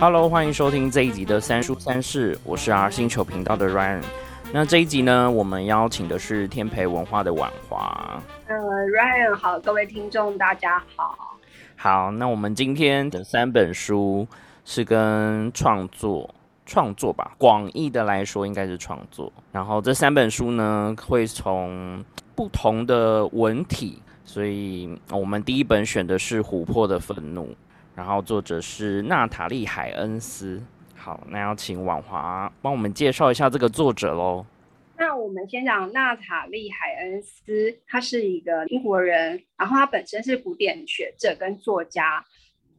Hello，欢迎收听这一集的三书三世，我是 R 星球频道的 Ryan。那这一集呢，我们邀请的是天培文化的婉华。呃，Ryan 好，各位听众大家好。好，那我们今天的三本书是跟创作创作吧，广义的来说应该是创作。然后这三本书呢，会从不同的文体，所以我们第一本选的是《琥珀的愤怒》，然后作者是娜塔莉海恩斯。好，那要请婉华帮我们介绍一下这个作者喽。那我们先讲娜塔莉海恩斯，他是一个英国人，然后他本身是古典学者跟作家，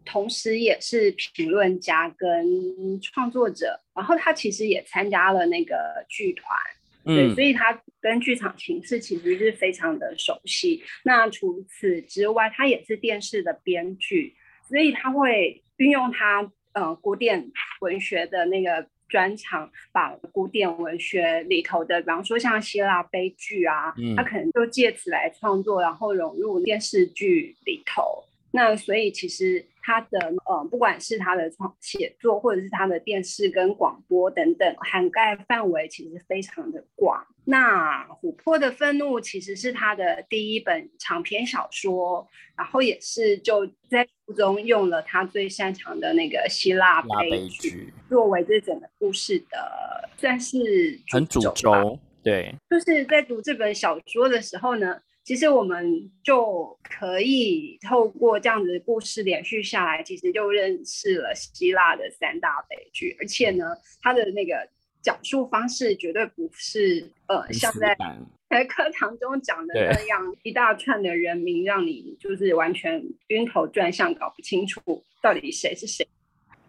同时也是评论家跟创作者。然后他其实也参加了那个剧团，对，所以他跟剧场形式其实是非常的熟悉。那除此之外，他也是电视的编剧，所以他会运用他。呃，古典文学的那个专长，把古典文学里头的，比方说像希腊悲剧啊，他可能就借此来创作，然后融入电视剧里头。那所以其实他的呃，不管是他的创写作，或者是他的电视跟广播等等，涵盖范围其实非常的广。那《琥珀的愤怒》其实是他的第一本长篇小说，然后也是就在书中用了他最擅长的那个希腊悲剧作为这整个故事的算是很主轴。对，就是在读这本小说的时候呢。其实我们就可以透过这样子的故事连续下来，其实就认识了希腊的三大悲剧，而且呢，它的那个讲述方式绝对不是呃像在 在课堂中讲的那样一大串的人名，让你就是完全晕头转向，搞不清楚到底谁是谁。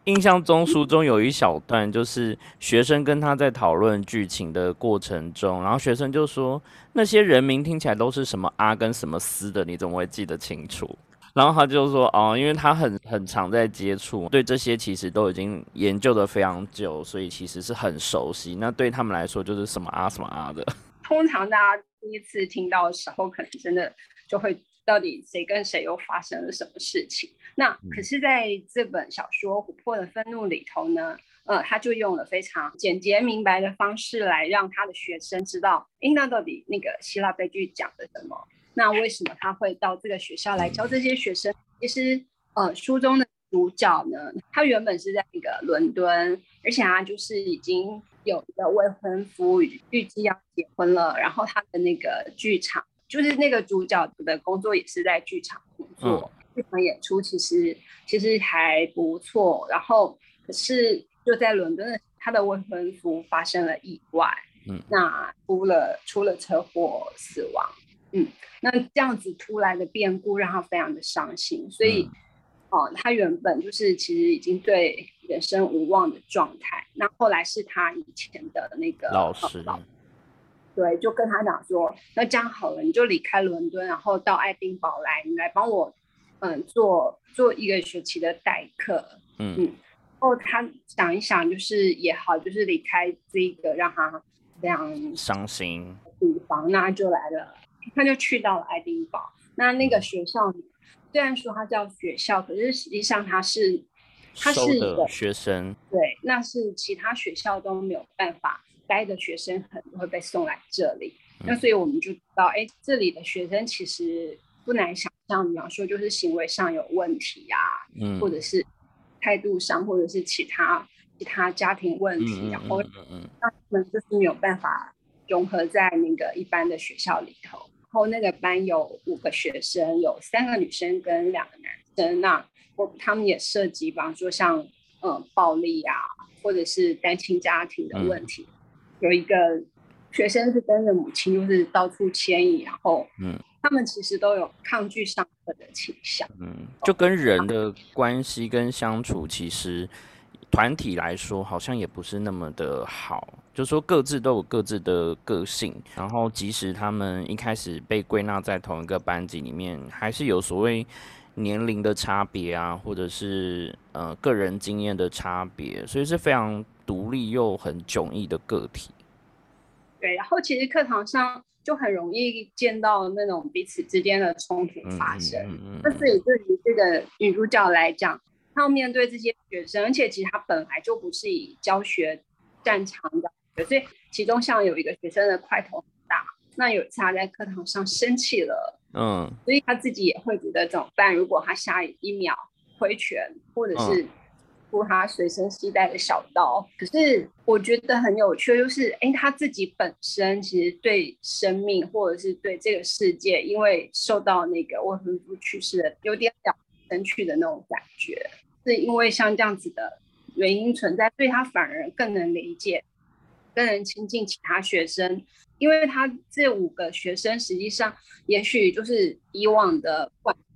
印象中，书中有一小段，就是学生跟他在讨论剧情的过程中，然后学生就说那些人名听起来都是什么阿跟什么斯的，你怎么会记得清楚？然后他就说哦，因为他很很常在接触，对这些其实都已经研究的非常久，所以其实是很熟悉。那对他们来说，就是什么阿什么阿的。通常大家第一次听到的时候，可能真的就会。到底谁跟谁又发生了什么事情？那可是在这本小说《琥珀的愤怒》里头呢，呃，他就用了非常简洁明白的方式来让他的学生知道，哎，那到底那个希腊悲剧讲的什么？那为什么他会到这个学校来教这些学生？其实，呃，书中的主角呢，他原本是在那个伦敦，而且他就是已经有一个未婚夫，预计要结婚了，然后他的那个剧场。就是那个主角的工作也是在剧场工作，剧场演出其实其实还不错。然后可是就在伦敦，他的未婚夫发生了意外，嗯，那出了出了车祸死亡，嗯，那这样子突然的变故让他非常的伤心，所以哦，他原本就是其实已经对人生无望的状态。那后来是他以前的那个老师。对，就跟他讲说，那这样好了，你就离开伦敦，然后到爱丁堡来，你来帮我，嗯，做做一个学期的代课，嗯嗯。然后他想一想，就是也好，就是离开这个让他非常伤心地方，那就来了，他就去到了爱丁堡。那那个学校虽然说它叫学校，可是实际上它是，它是一个学生，对，那是其他学校都没有办法。待的学生很多会被送来这里，那所以我们就知道，哎，这里的学生其实不难想象，比方说就是行为上有问题呀，嗯，或者是态度上，或者是其他其他家庭问题，然后，让，他们就是没有办法融合在那个一般的学校里头。然后那个班有五个学生，有三个女生跟两个男生，那我他们也涉及，比方说像嗯暴力啊，或者是单亲家庭的问题。有一个学生是跟着母亲，就是到处迁移，然后，嗯，他们其实都有抗拒上课的倾向，嗯，就跟人的关系跟相处，其实团体来说好像也不是那么的好，就说各自都有各自的个性，然后即使他们一开始被归纳在同一个班级里面，还是有所谓年龄的差别啊，或者是呃个人经验的差别，所以是非常。独立又很迥异的个体，对。然后其实课堂上就很容易见到那种彼此之间的冲突发生。那所以对于这个女主角来讲，她要面对这些学生，而且其实她本来就不是以教学擅长的，所以其中像有一个学生的块头很大，那有一次她在课堂上生气了，嗯，所以她自己也会觉得怎么办？如果她下一秒挥拳，或者是出他随身携带的小刀，可是我觉得很有趣，就是哎，他自己本身其实对生命或者是对这个世界，因为受到那个未婚夫去世的有点了生去的那种感觉，是因为像这样子的原因存在，所以他反而更能理解，更能亲近其他学生，因为他这五个学生实际上也许就是以往的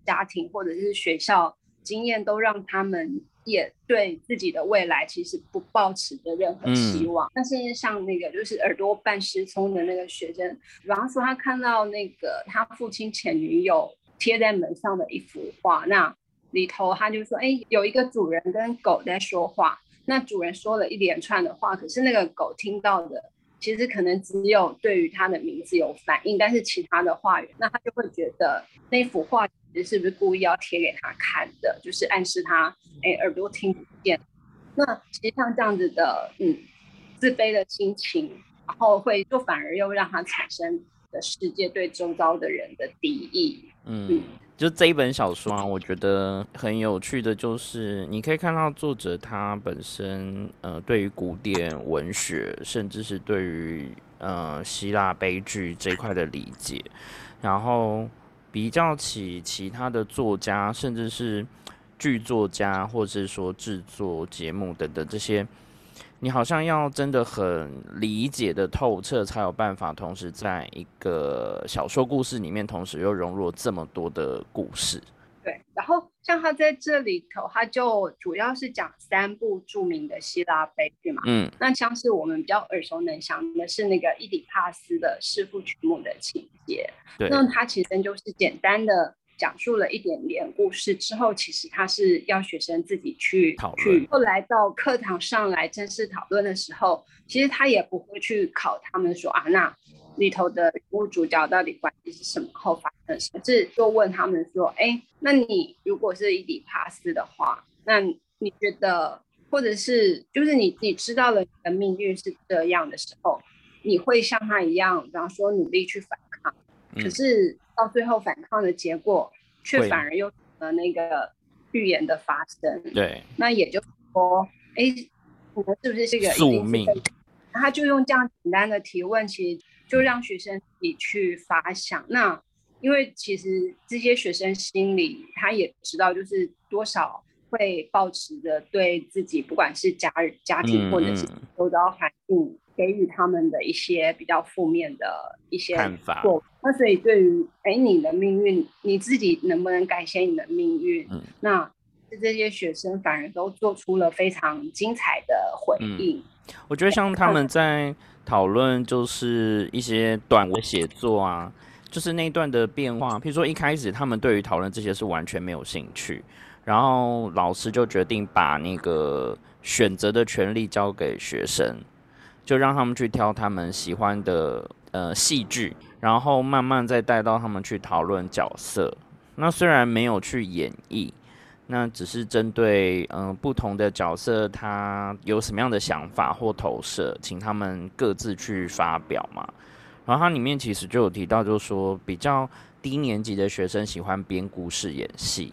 家庭或者是学校经验都让他们。也对自己的未来其实不抱持着任何希望，但是像那个就是耳朵半失聪的那个学生，比方说他看到那个他父亲前女友贴在门上的一幅画，那里头他就说，哎，有一个主人跟狗在说话，那主人说了一连串的话，可是那个狗听到的其实可能只有对于他的名字有反应，但是其他的话语，那他就会觉得那幅画。是不是故意要贴给他看的？就是暗示他，哎，耳朵听不见。那其实像这样子的，嗯，自卑的心情，然后会就反而又让他产生的世界对周遭的人的敌意。嗯，就这一本小说啊，我觉得很有趣的就是，你可以看到作者他本身，呃，对于古典文学，甚至是对于呃希腊悲剧这一块的理解，然后。比较起其他的作家，甚至是剧作家，或者是说制作节目等等这些，你好像要真的很理解的透彻，才有办法同时在一个小说故事里面，同时又融入这么多的故事。对，然后像他在这里头，他就主要是讲三部著名的希腊悲剧嘛。嗯，那像是我们比较耳熟能详的是那个伊底帕斯的弑父娶母的情节。对，那他其实就是简单的讲述了一点点故事之后，其实他是要学生自己去讨论。后来到课堂上来正式讨论的时候，其实他也不会去考他们说啊那。里头的人物主角到底关系是什么？后发生什么？是就问他们说：“哎，那你如果是伊底帕斯的话，那你觉得，或者是就是你你知道了你的命运是这样的时候，你会像他一样，比方说努力去反抗，可是到最后反抗的结果却反而又了那个预言的发生。对，那也就是说，哎，你们是不是这个宿命？他就用这样简单的提问，其实。就让学生自己去发想。那因为其实这些学生心里，他也知道，就是多少会保持着对自己，不管是家人、家庭或者是周遭环境，给予他们的一些比较负面的一些看法。那所以对于哎你的命运，你自己能不能改写你的命运？嗯，那这些学生反而都做出了非常精彩的回应。我觉得像他们在。讨论就是一些短文写作啊，就是那一段的变化。譬如说一开始他们对于讨论这些是完全没有兴趣，然后老师就决定把那个选择的权利交给学生，就让他们去挑他们喜欢的呃戏剧，然后慢慢再带到他们去讨论角色。那虽然没有去演绎。那只是针对嗯不同的角色，他有什么样的想法或投射，请他们各自去发表嘛。然后它里面其实就有提到，就是说比较低年级的学生喜欢编故事、演戏，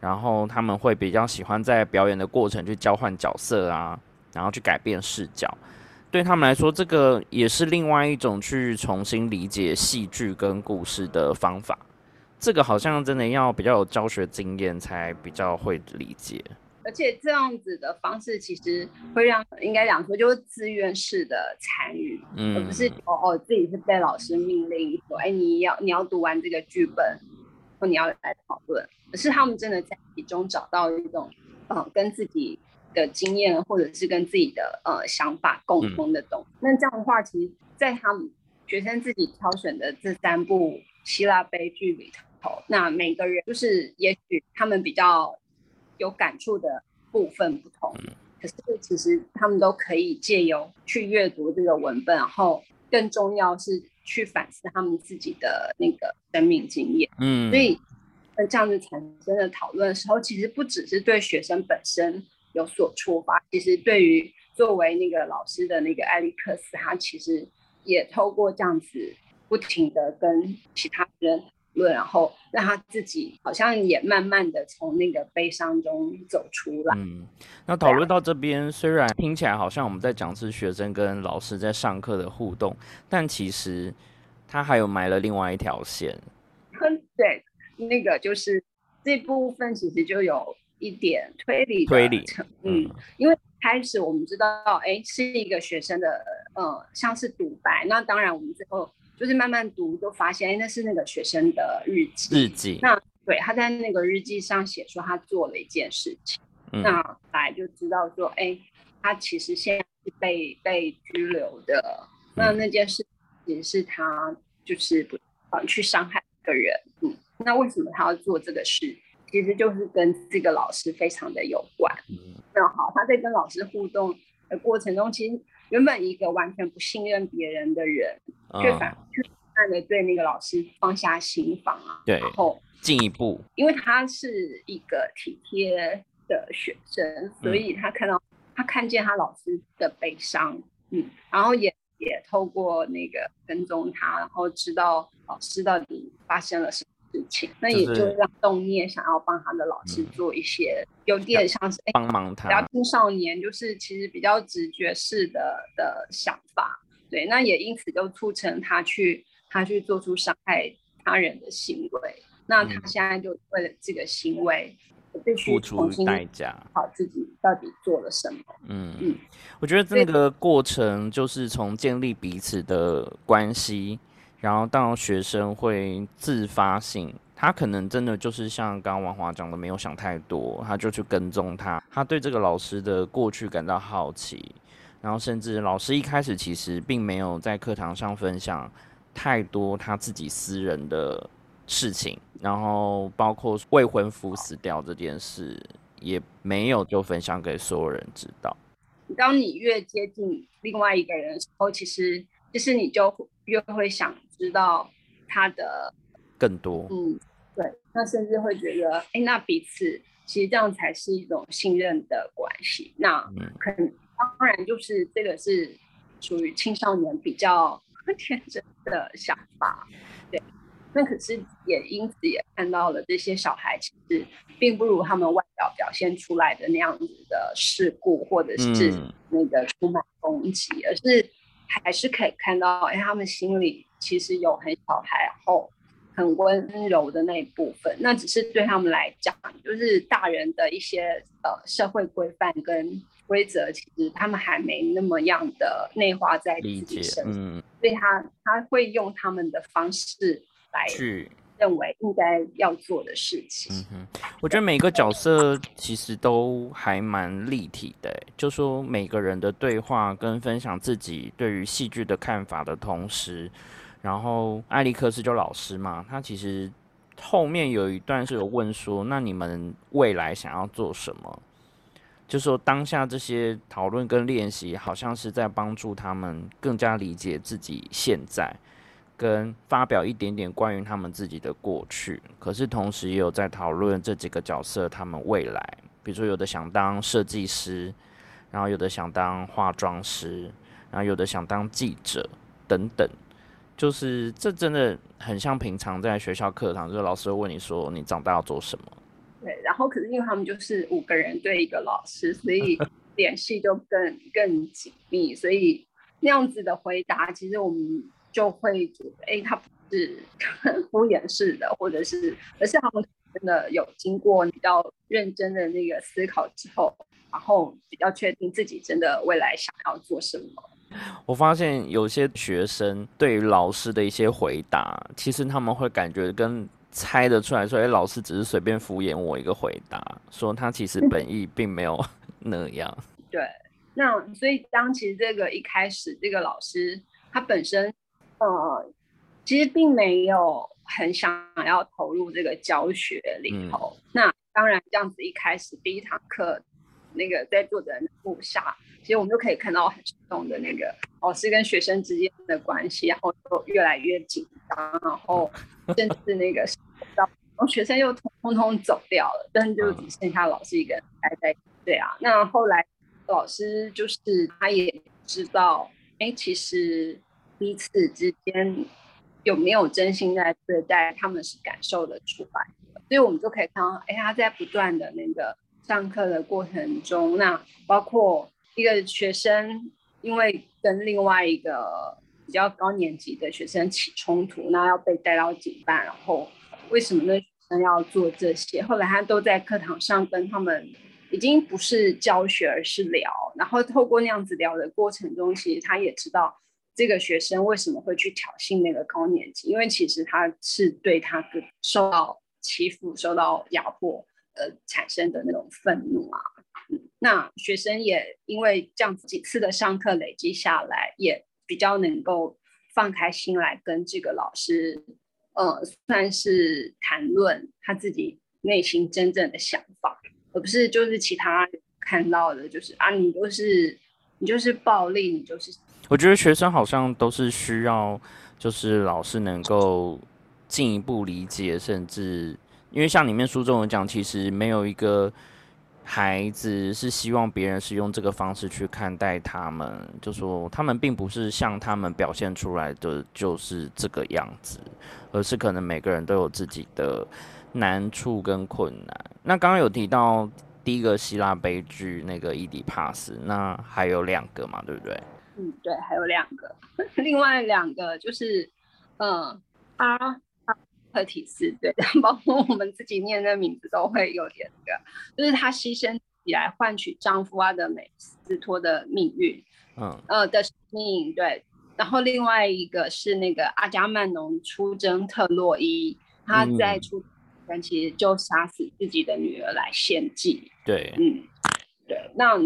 然后他们会比较喜欢在表演的过程去交换角色啊，然后去改变视角。对他们来说，这个也是另外一种去重新理解戏剧跟故事的方法。这个好像真的要比较有教学经验才比较会理解，而且这样子的方式其实会让应该讲说就是自愿式的参与，而不是哦哦自己是被老师命令说，哎你要你要读完这个剧本，或你要来讨论，而是他们真的在其中找到一种嗯跟自己的经验或者是跟自己的呃想法共通的东西。那这样的话，其实在他们学生自己挑选的这三部希腊悲剧里头。那每个人就是，也许他们比较有感触的部分不同，可是其实他们都可以借由去阅读这个文本，然后更重要是去反思他们自己的那个生命经验。嗯，所以这样子产生的讨论的时候，其实不只是对学生本身有所触发，其实对于作为那个老师的那个艾利克斯，他其实也透过这样子不停的跟其他人讨论，然后让他自己好像也慢慢的从那个悲伤中走出来。嗯，那讨论到这边，虽然听起来好像我们在讲是学生跟老师在上课的互动，但其实他还有埋了另外一条线。对，那个就是这部分其实就有一点推理推理成，嗯，因为开始我们知道，哎，是一个学生的，呃，像是独白。那当然，我们最后就是慢慢读，就发现，哎，那是那个学生的日记。日记。那对，他在那个日记上写说他做了一件事情。那来就知道说，哎，他其实现在是被被拘留的。那那件事也是他就是不去伤害一。个人，嗯，那为什么他要做这个事？其实就是跟这个老师非常的有关。嗯那好，他在跟老师互动的过程中，其实原本一个完全不信任别人的人，却反却慢慢的对那个老师放下心防啊。对，然后进一步，因为他是一个体贴的学生，所以他看到他看见他老师的悲伤，嗯，然后也也透过那个跟踪他，然后知道。老师到底发生了什么事情？那也就让动念想要帮他的老师做一些，有点像是帮忙他。比较青少年，就是其实比较直觉式的的想法，对，那也因此就促成他去他去做出伤害他人的行为。那他现在就为了这个行为，付出代价，好自己到底做了什么？嗯嗯，我觉得这个过程就是从建立彼此的关系。然后，当学生会自发性，他可能真的就是像刚刚王华讲的，没有想太多，他就去跟踪他。他对这个老师的过去感到好奇，然后甚至老师一开始其实并没有在课堂上分享太多他自己私人的事情，然后包括未婚夫死掉这件事，也没有就分享给所有人知道。当你越接近另外一个人的时候，其实其实你就越会想。知道他的更多，嗯，对，那甚至会觉得，哎，那彼此其实这样才是一种信任的关系。那可能当然就是这个是属于青少年比较天真的想法，对。那可是也因此也看到了这些小孩其实并不如他们外表表现出来的那样子的世故，或者是那个充满攻击，而是还是可以看到，哎，他们心里。其实有很小孩，然后很温柔的那一部分，那只是对他们来讲，就是大人的一些呃社会规范跟规则，其实他们还没那么样的内化在自己身上，所以他他会用他们的方式来去认为应该要做的事情。嗯哼，我觉得每个角色其实都还蛮立体的，就说每个人的对话跟分享自己对于戏剧的看法的同时。然后艾利克斯就老师嘛，他其实后面有一段是有问说，那你们未来想要做什么？就说当下这些讨论跟练习，好像是在帮助他们更加理解自己现在，跟发表一点点关于他们自己的过去。可是同时也有在讨论这几个角色他们未来，比如说有的想当设计师，然后有的想当化妆师，然后有的想当记者等等。就是这真的很像平常在学校课堂，就是老师会问你说你长大要做什么。对，然后可是因为他们就是五个人对一个老师，所以 联系就更更紧密，所以那样子的回答，其实我们就会觉得，哎，他不是敷衍式的，或者是，而是他们真的有经过比较认真的那个思考之后，然后比较确定自己真的未来想要做什么。我发现有些学生对于老师的一些回答，其实他们会感觉跟猜得出来，说，哎，老师只是随便敷衍我一个回答，说他其实本意并没有 那样。对，那所以当其实这个一开始，这个老师他本身，呃，其实并没有很想要投入这个教学里头。那当然，这样子一开始第一堂课，那个在座的人部下。其实我们就可以看到很生动的那个老师跟学生之间的关系，然后就越来越紧张，然后甚至那个然后学生又通通通走掉了，但就只剩下老师一个人待在。对啊，那后来老师就是他也知道，哎，其实彼此之间有没有真心在对待，他们是感受得出来的。所以我们就可以看到，哎，他在不断的那个上课的过程中，那包括一个学生因为跟另外一个比较高年级的学生起冲突，那要被带到警办，然后为什么呢？要做这些，后来他都在课堂上跟他们，已经不是教学，而是聊。然后透过那样子聊的过程中，其实他也知道这个学生为什么会去挑衅那个高年级，因为其实他是对他受到欺负、受到压迫呃产生的那种愤怒啊。那学生也因为这样几次的上课累积下来，也比较能够放开心来跟这个老师。呃，算是谈论他自己内心真正的想法，而不是就是其他看到的，就是啊，你就是你就是暴力，你就是。我觉得学生好像都是需要，就是老师能够进一步理解，甚至因为像里面书中有讲，其实没有一个。孩子是希望别人是用这个方式去看待他们，就说他们并不是像他们表现出来的就是这个样子，而是可能每个人都有自己的难处跟困难。那刚刚有提到第一个希腊悲剧那个伊底帕斯，那还有两个嘛，对不对？嗯，对，还有两个，另外两个就是，嗯，啊。赫提斯对，包括我们自己念的名字都会有点那个，就是她牺牲起来换取丈夫阿德美斯托的命运，嗯呃的命对。然后另外一个是那个阿伽曼农出征特洛伊，他在出前其实就杀死自己的女儿来献祭。对，嗯，对。那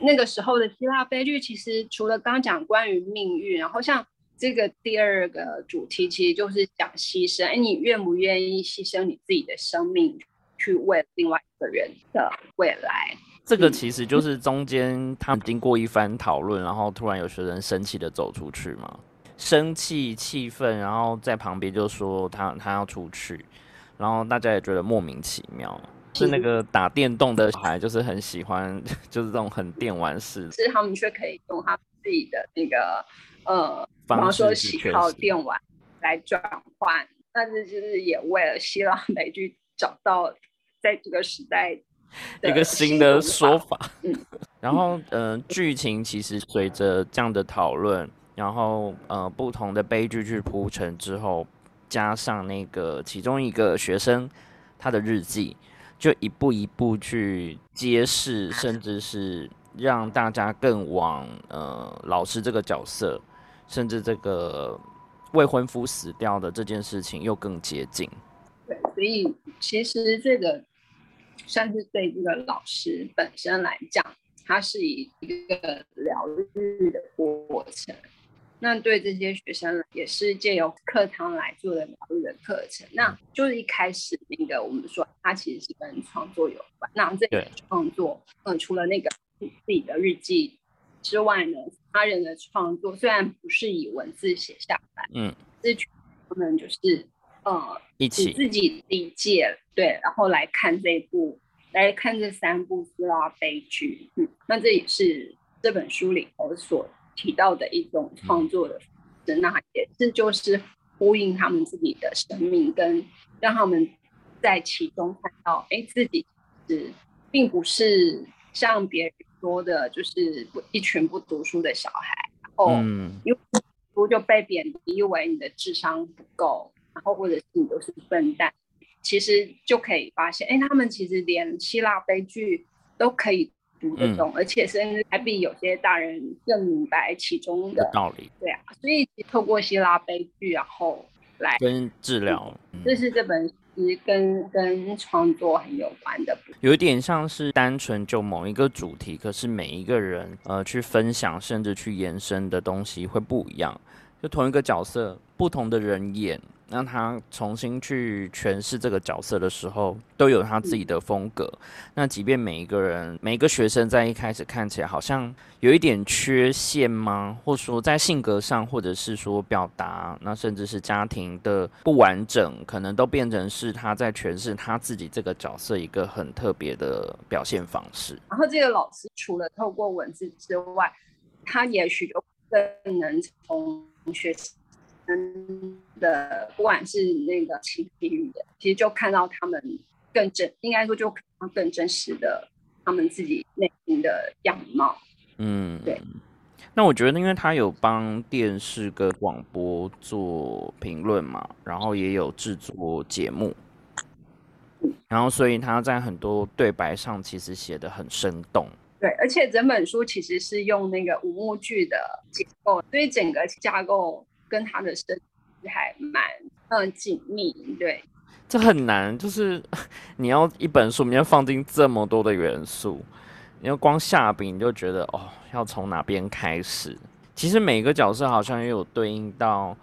那个时候的希腊悲剧，其实除了刚讲关于命运，然后像。这个第二个主题其实就是讲牺牲，哎，你愿不愿意牺牲你自己的生命，去为另外一个人的未来？这个其实就是中间他们经过一番讨论，然后突然有学生生气的走出去嘛，生气气愤，然后在旁边就说他他要出去，然后大家也觉得莫名其妙，是那个打电动的小孩就是很喜欢，就是这种很电玩式，的。是他们却可以用他自己的那个。呃，比方说喜好电玩来转换，但是就是也为了希腊美剧找到在这个时代一个新的说法。嗯，然后呃，剧情其实随着这样的讨论，然后呃不同的悲剧去铺陈之后，加上那个其中一个学生他的日记，就一步一步去揭示，甚至是让大家更往呃老师这个角色。甚至这个未婚夫死掉的这件事情又更接近。对，所以其实这个算是对这个老师本身来讲，它是一个疗愈的过程。那对这些学生也是借由课堂来做的疗愈的课程。那就是一开始那个我们说，它其实是跟创作有关。那这个创作，嗯，除了那个自己的日记。之外呢，他人的创作虽然不是以文字写下来，嗯，是他们就是呃一起自己理解对，然后来看这部来看这三部希腊悲剧，嗯，那这也是这本书里头所提到的一种创作的，那也是就是呼应他们自己的生命，跟让他们在其中看到，哎，自己是并不是像别人。说的就是不一群不读书的小孩，然后因为读就被贬低为你的智商不够，然后或者是你都是笨蛋，其实就可以发现，哎，他们其实连希腊悲剧都可以读得懂，而且甚至还比有些大人更明白其中的道理。对啊，所以透过希腊悲剧，然后来跟治疗，这是这本。跟跟创作很有关的，有一点像是单纯就某一个主题，可是每一个人呃去分享，甚至去延伸的东西会不一样。就同一个角色，不同的人演，让他重新去诠释这个角色的时候，都有他自己的风格。那即便每一个人、每一个学生在一开始看起来好像有一点缺陷吗？或者说在性格上，或者是说表达，那甚至是家庭的不完整，可能都变成是他在诠释他自己这个角色一个很特别的表现方式。然后这个老师除了透过文字之外，他也许就更能从学生。的不管是那个情绪语言，其实就看到他们更真，应该说就看到更真实的他们自己内心的样貌。嗯，对。那我觉得，因为他有帮电视跟广播做评论嘛，然后也有制作节目，然后所以他在很多对白上其实写的很生动。对，而且整本书其实是用那个五幕剧的结构，所以整个架构。跟他的身体还蛮嗯紧密，对，这很难，就是 你要一本书里面放进这么多的元素，你要光下笔你就觉得哦，要从哪边开始？其实每个角色好像也有对应到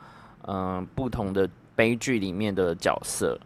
嗯不同的悲剧里面的角色，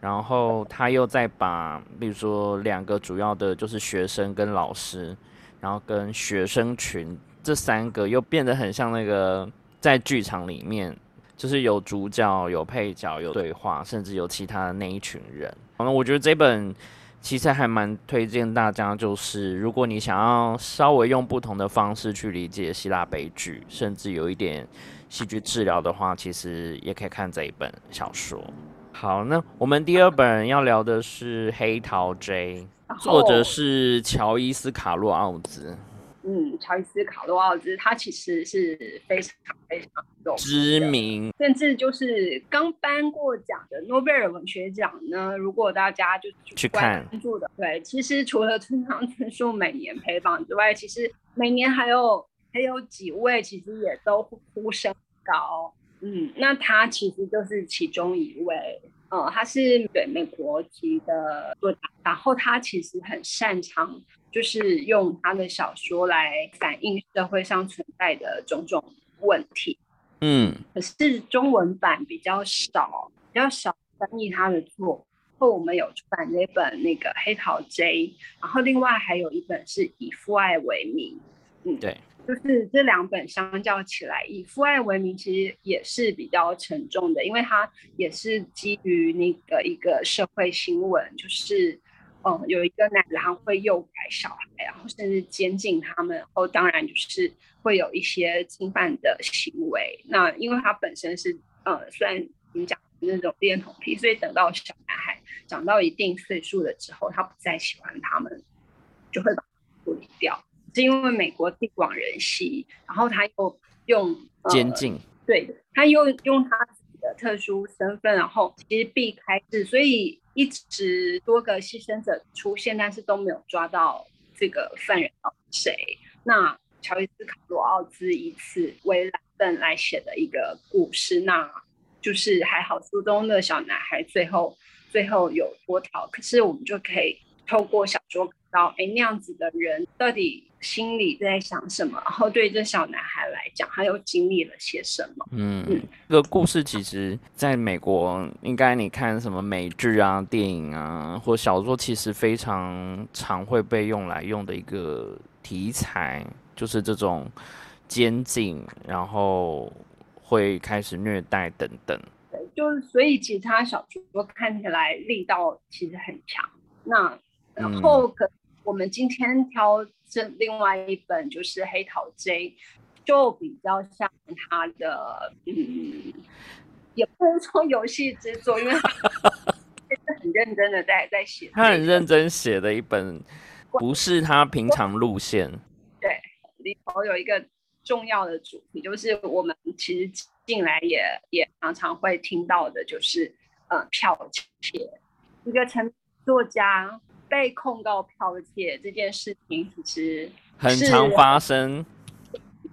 然后他又再把比如说两个主要的就是学生跟老师，然后跟学生群这三个又变得很像那个。在剧场里面，就是有主角、有配角、有对话，甚至有其他的那一群人。那我觉得这本其实还蛮推荐大家，就是如果你想要稍微用不同的方式去理解希腊悲剧，甚至有一点戏剧治疗的话，其实也可以看这一本小说。好，那我们第二本要聊的是《黑桃 J》，作者是乔伊斯卡洛奥兹。嗯，乔伊斯·卡洛奥兹，他其实是非常非常有知名，甚至就是刚颁过奖的诺贝尔文学奖呢。如果大家就去关注的，对，其实除了村上春树每年陪榜之外，其实每年还有还有几位，其实也都呼声高。嗯，那他其实就是其中一位。嗯，他是对美国籍的作家，然后他其实很擅长。就是用他的小说来反映社会上存在的种种问题，嗯，可是中文版比较少，比较少翻译他的作。后我们有出版那本那个《黑桃 J》，然后另外还有一本是以父爱为名，嗯，对，就是这两本相较起来，以父爱为名其实也是比较沉重的，因为它也是基于那个一个社会新闻，就是。嗯，有一个男人会诱拐小孩，然后甚至监禁他们，然后当然就是会有一些侵犯的行为。那因为他本身是呃，虽然你讲那种恋童癖，所以等到小男孩长到一定岁数了之后，他不再喜欢他们，就会把处理掉。是因为美国地广人稀，然后他又用监禁，对，他又用他的特殊身份，然后其实避开是，所以。一直多个牺牲者出现，但是都没有抓到这个犯人谁。那乔伊斯卡罗奥兹以此为蓝本来写的一个故事，那就是还好书中的小男孩最后最后有脱逃，可是我们就可以透过小说到，哎，那样子的人到底。心里在想什么？然后对这小男孩来讲，他又经历了些什么？嗯，这个故事其实在美国，应该你看什么美剧啊、电影啊，或小说，其实非常常会被用来用的一个题材，就是这种监禁，然后会开始虐待等等。对，就是所以其他小说看起来力道其实很强。那然后可我们今天挑。这另外一本就是《黑桃 J》，就比较像他的，嗯，也不能说游戏之作，因为他是很认真的在在写。他很认真写的一本，不是他平常路线。对，里头有一个重要的主题，就是我们其实进来也也常常会听到的，就是呃，剽窃，一个成作家。被控告剽窃这件事情其实很常发生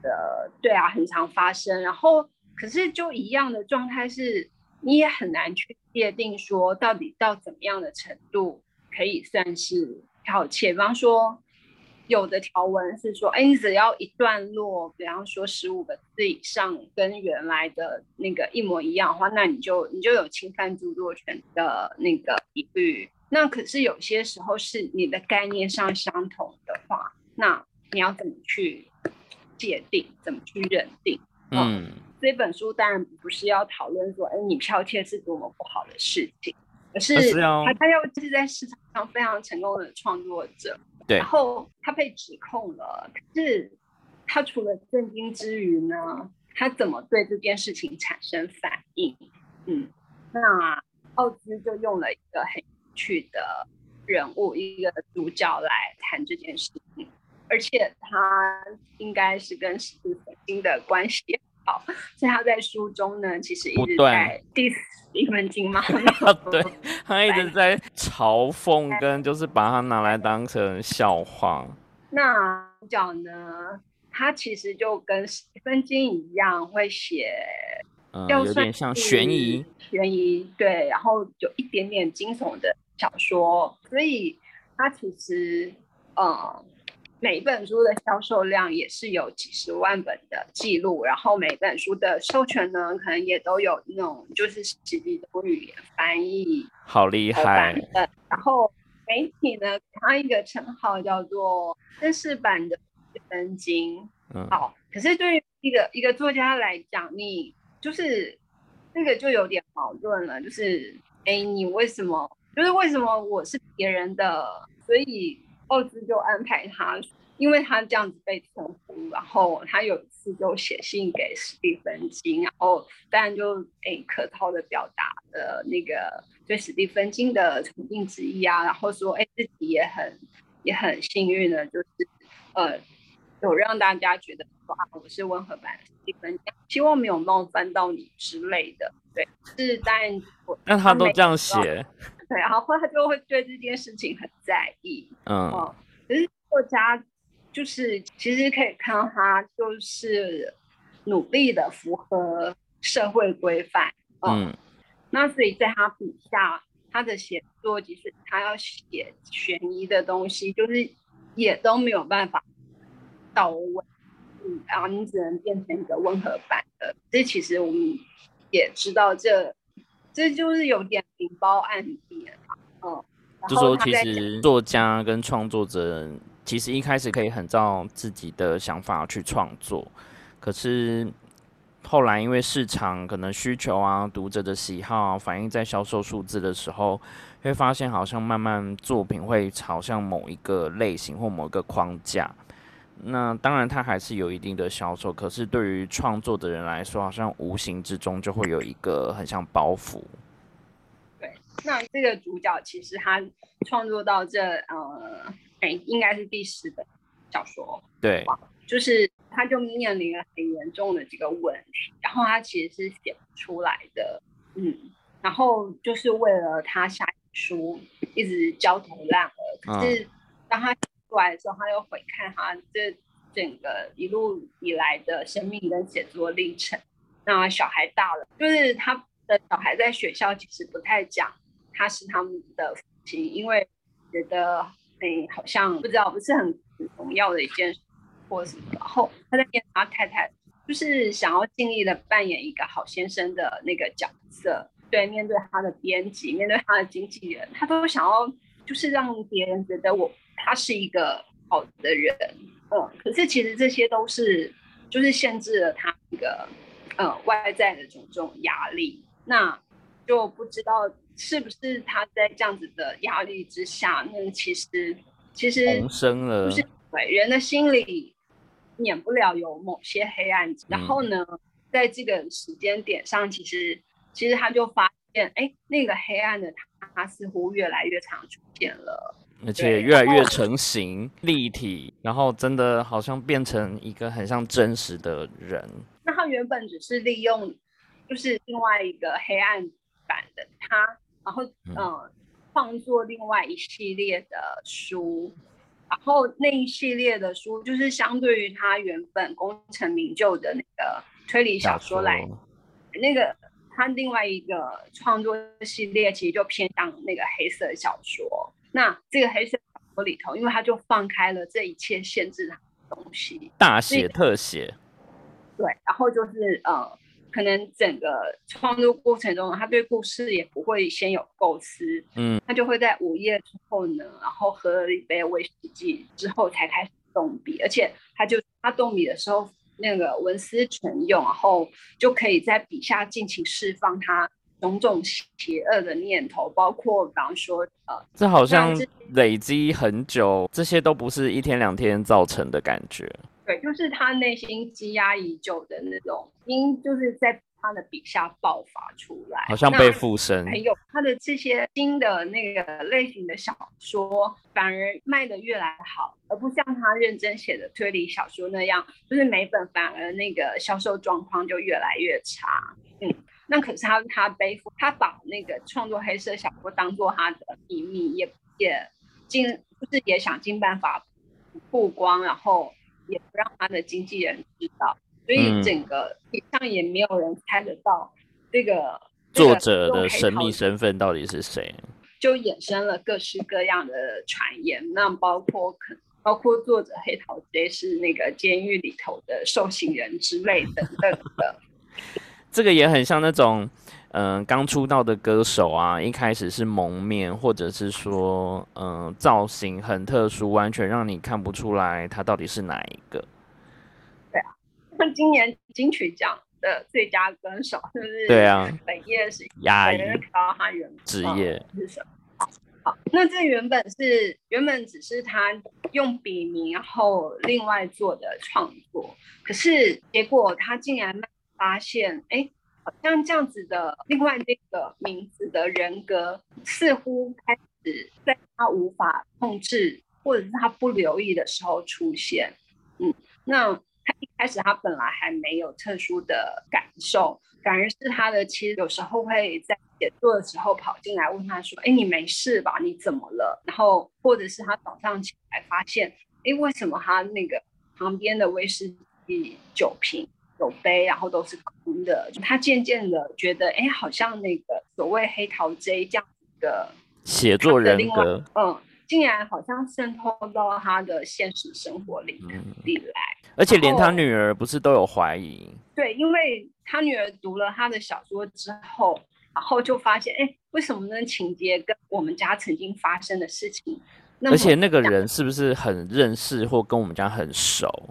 的，对啊，很常发生。然后，可是就一样的状态是，你也很难去界定说到底到怎么样的程度可以算是剽窃。比方说，有的条文是说，哎，你只要一段落，比方说十五个字以上，跟原来的那个一模一样的话，那你就你就有侵犯著作权的那个疑虑。那可是有些时候是你的概念上相同的话，那你要怎么去界定，怎么去认定？嗯，这本书当然不是要讨论说，哎，你剽窃是多么不好的事情，而是他他要是在市场上非常成功的创作者。对，然后他被指控了，可是他除了震惊之余呢，他怎么对这件事情产生反应？嗯，那奥兹就用了一个很有趣的人物，一个主角来谈这件事情，而且他应该是跟史蒂芬金的关系好，所以他在书中呢，其实一直在 diss 一分金嘛，对 他一直在嘲讽，跟就是把他拿来当成笑话。那主角呢，他其实就跟分金一样，会写，嗯，有点像悬疑，悬疑对，然后有一点点惊悚的小说，所以它其实，呃。每本书的销售量也是有几十万本的记录，然后每本书的授权呢，可能也都有那种就是实际的语言翻译，好厉害。然后媒体呢，给他一个称号叫做正式版的分金。嗯，好。可是对于一个一个作家来讲，你就是这个就有点矛盾了，就是哎，你为什么？就是为什么我是别人的，所以。奥兹就安排他，因为他这样子被称呼，然后他有一次就写信给史蒂芬金，然后当然就诶客套的表达了那个对史蒂芬金的崇敬之意啊，然后说哎自己也很也很幸运的，就是呃有让大家觉得说啊我是温和版史蒂芬金，希望没有冒犯到你之类的，对，是当然我那他都这样写。对，然后他就会对这件事情很在意。嗯，可是作家就是其实可以看到他就是努力的符合社会规范。嗯，那所以在他笔下，他的写作即使他要写悬疑的东西，就是也都没有办法到位。嗯，然后你只能变成一个温和版的。这其实我们也知道这。这就是有点明包暗贬啊，嗯，就说其实作家跟创作者其实一开始可以很照自己的想法去创作，可是后来因为市场可能需求啊、读者的喜好反映在销售数字的时候，会发现好像慢慢作品会朝向某一个类型或某一个框架。那当然，它还是有一定的销售，可是对于创作的人来说，好像无形之中就会有一个很像包袱。对，那这个主角其实他创作到这，呃，哎，应该是第十本小说。对，就是他就面临了很严重的这个问题，然后他其实是写不出来的，嗯，然后就是为了他下书一直焦头烂额，可是当他。来的时候，他又回看他这整个一路以来的生命跟写作历程。那小孩大了，就是他的小孩在学校其实不太讲他是他们的父亲，因为觉得哎好像不知道不是很重要的一件事或什么。然后他在面他太太，就是想要尽力的扮演一个好先生的那个角色。对，面对他的编辑，面对他的经纪人，他都想要就是让别人觉得我。他是一个好的人，嗯，可是其实这些都是就是限制了他一个呃外在的种种压力，那就不知道是不是他在这样子的压力之下，那其实其实重生了，就是对人的心里免不了有某些黑暗，然后呢，在这个时间点上，其实其实他就发现，哎，那个黑暗的他似乎越来越常出现了。而且越来越成型、立体，然后真的好像变成一个很像真实的人。那他原本只是利用，就是另外一个黑暗版的他，然后嗯，创作另外一系列的书，然后那一系列的书就是相对于他原本功成名就的那个推理小说来，那个他另外一个创作系列其实就偏向那个黑色小说。那这个黑色说里头，因为他就放开了这一切限制他的东西，大写特写，对，然后就是呃，可能整个创作过程中，他对故事也不会先有构思，嗯，他就会在午夜之后呢，然后喝了一杯威士忌之后才开始动笔，而且他就他动笔的时候，那个文思泉涌，然后就可以在笔下尽情释放他。种种邪恶的念头，包括比方说，呃，这好像累积很久，这些都不是一天两天造成的感觉。对，就是他内心积压已久的那种，因就是在他的笔下爆发出来，好像被附身。还有他的这些新的那个类型的小说，反而卖的越来越好，而不像他认真写的推理小说那样，就是每本反而那个销售状况就越来越差。嗯。那可是他，他背负，他把那个创作黑色小说当做他的秘密，也也尽就是也想尽办法曝光，然后也不让他的经纪人知道，所以整个以上也没有人猜得到这个作者的神秘身份到底是谁，就衍生了各式各样的传言，那包括可包括作者黑桃 J 是那个监狱里头的受刑人之类等等的。这个也很像那种，嗯，刚出道的歌手啊，一开始是蒙面，或者是说，嗯，造型很特殊，完全让你看不出来他到底是哪一个。对啊，像今年金曲奖的最佳歌手，是不是？对啊，本业是压抑，到他原职业是什么？好，那这原本是原本只是他用笔名然后另外做的创作，可是结果他竟然。发现，哎，好像这样子的另外那个名字的人格，似乎开始在他无法控制或者是他不留意的时候出现。嗯，那他一开始他本来还没有特殊的感受，反而是他的妻子有时候会在写作的时候跑进来问他说：“哎，你没事吧？你怎么了？”然后或者是他早上起来发现，哎，为什么他那个旁边的威士忌酒瓶？酒杯，然后都是空的。他渐渐的觉得，哎，好像那个所谓黑桃 J 这样的写作人格，嗯，竟然好像渗透到他的现实生活里里来。而且连他女儿不是都有怀疑？对，因为他女儿读了他的小说之后，然后就发现，哎，为什么呢？情节跟我们家曾经发生的事情，而且那个人是不是很认识或跟我们家很熟？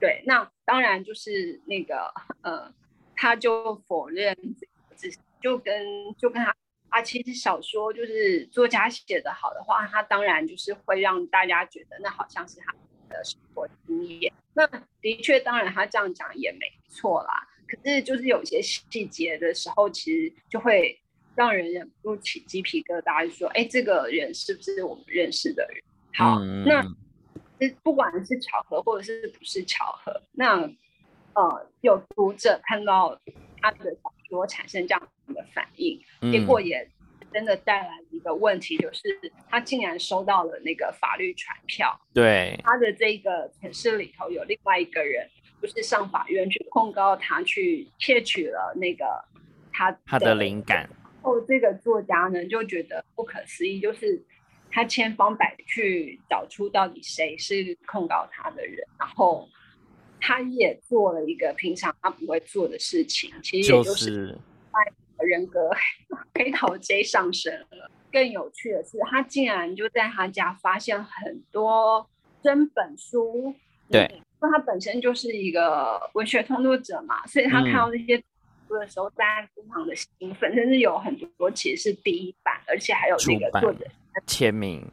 对，那当然就是那个呃，他就否认，只就跟就跟他啊，其实小说就是作家写的好的话，他当然就是会让大家觉得那好像是他的生活经验。那的确，当然他这样讲也没错啦。可是就是有些细节的时候，其实就会让人忍不住起鸡皮疙瘩，就说哎，这个人是不是我们认识的人？好，那。不管是巧合或者是不是巧合，那呃有读者看到他的小说产生这样的反应，结果也真的带来一个问题，就是他竟然收到了那个法律传票。对，他的这个城市里头有另外一个人，就是上法院去控告他，去窃取了那个他他的灵感。后这个作家呢就觉得不可思议，就是。他千方百去找出到底谁是控告他的人，然后他也做了一个平常他不会做的事情，其实也就是把人格 黑桃 J 上升了。更有趣的是，他竟然就在他家发现很多真本书。对，因为他本身就是一个文学创作者嘛，所以他看到那些书的时候，大家非常的兴奋，甚至有很多其实是第一版，而且还有那个作者。签名，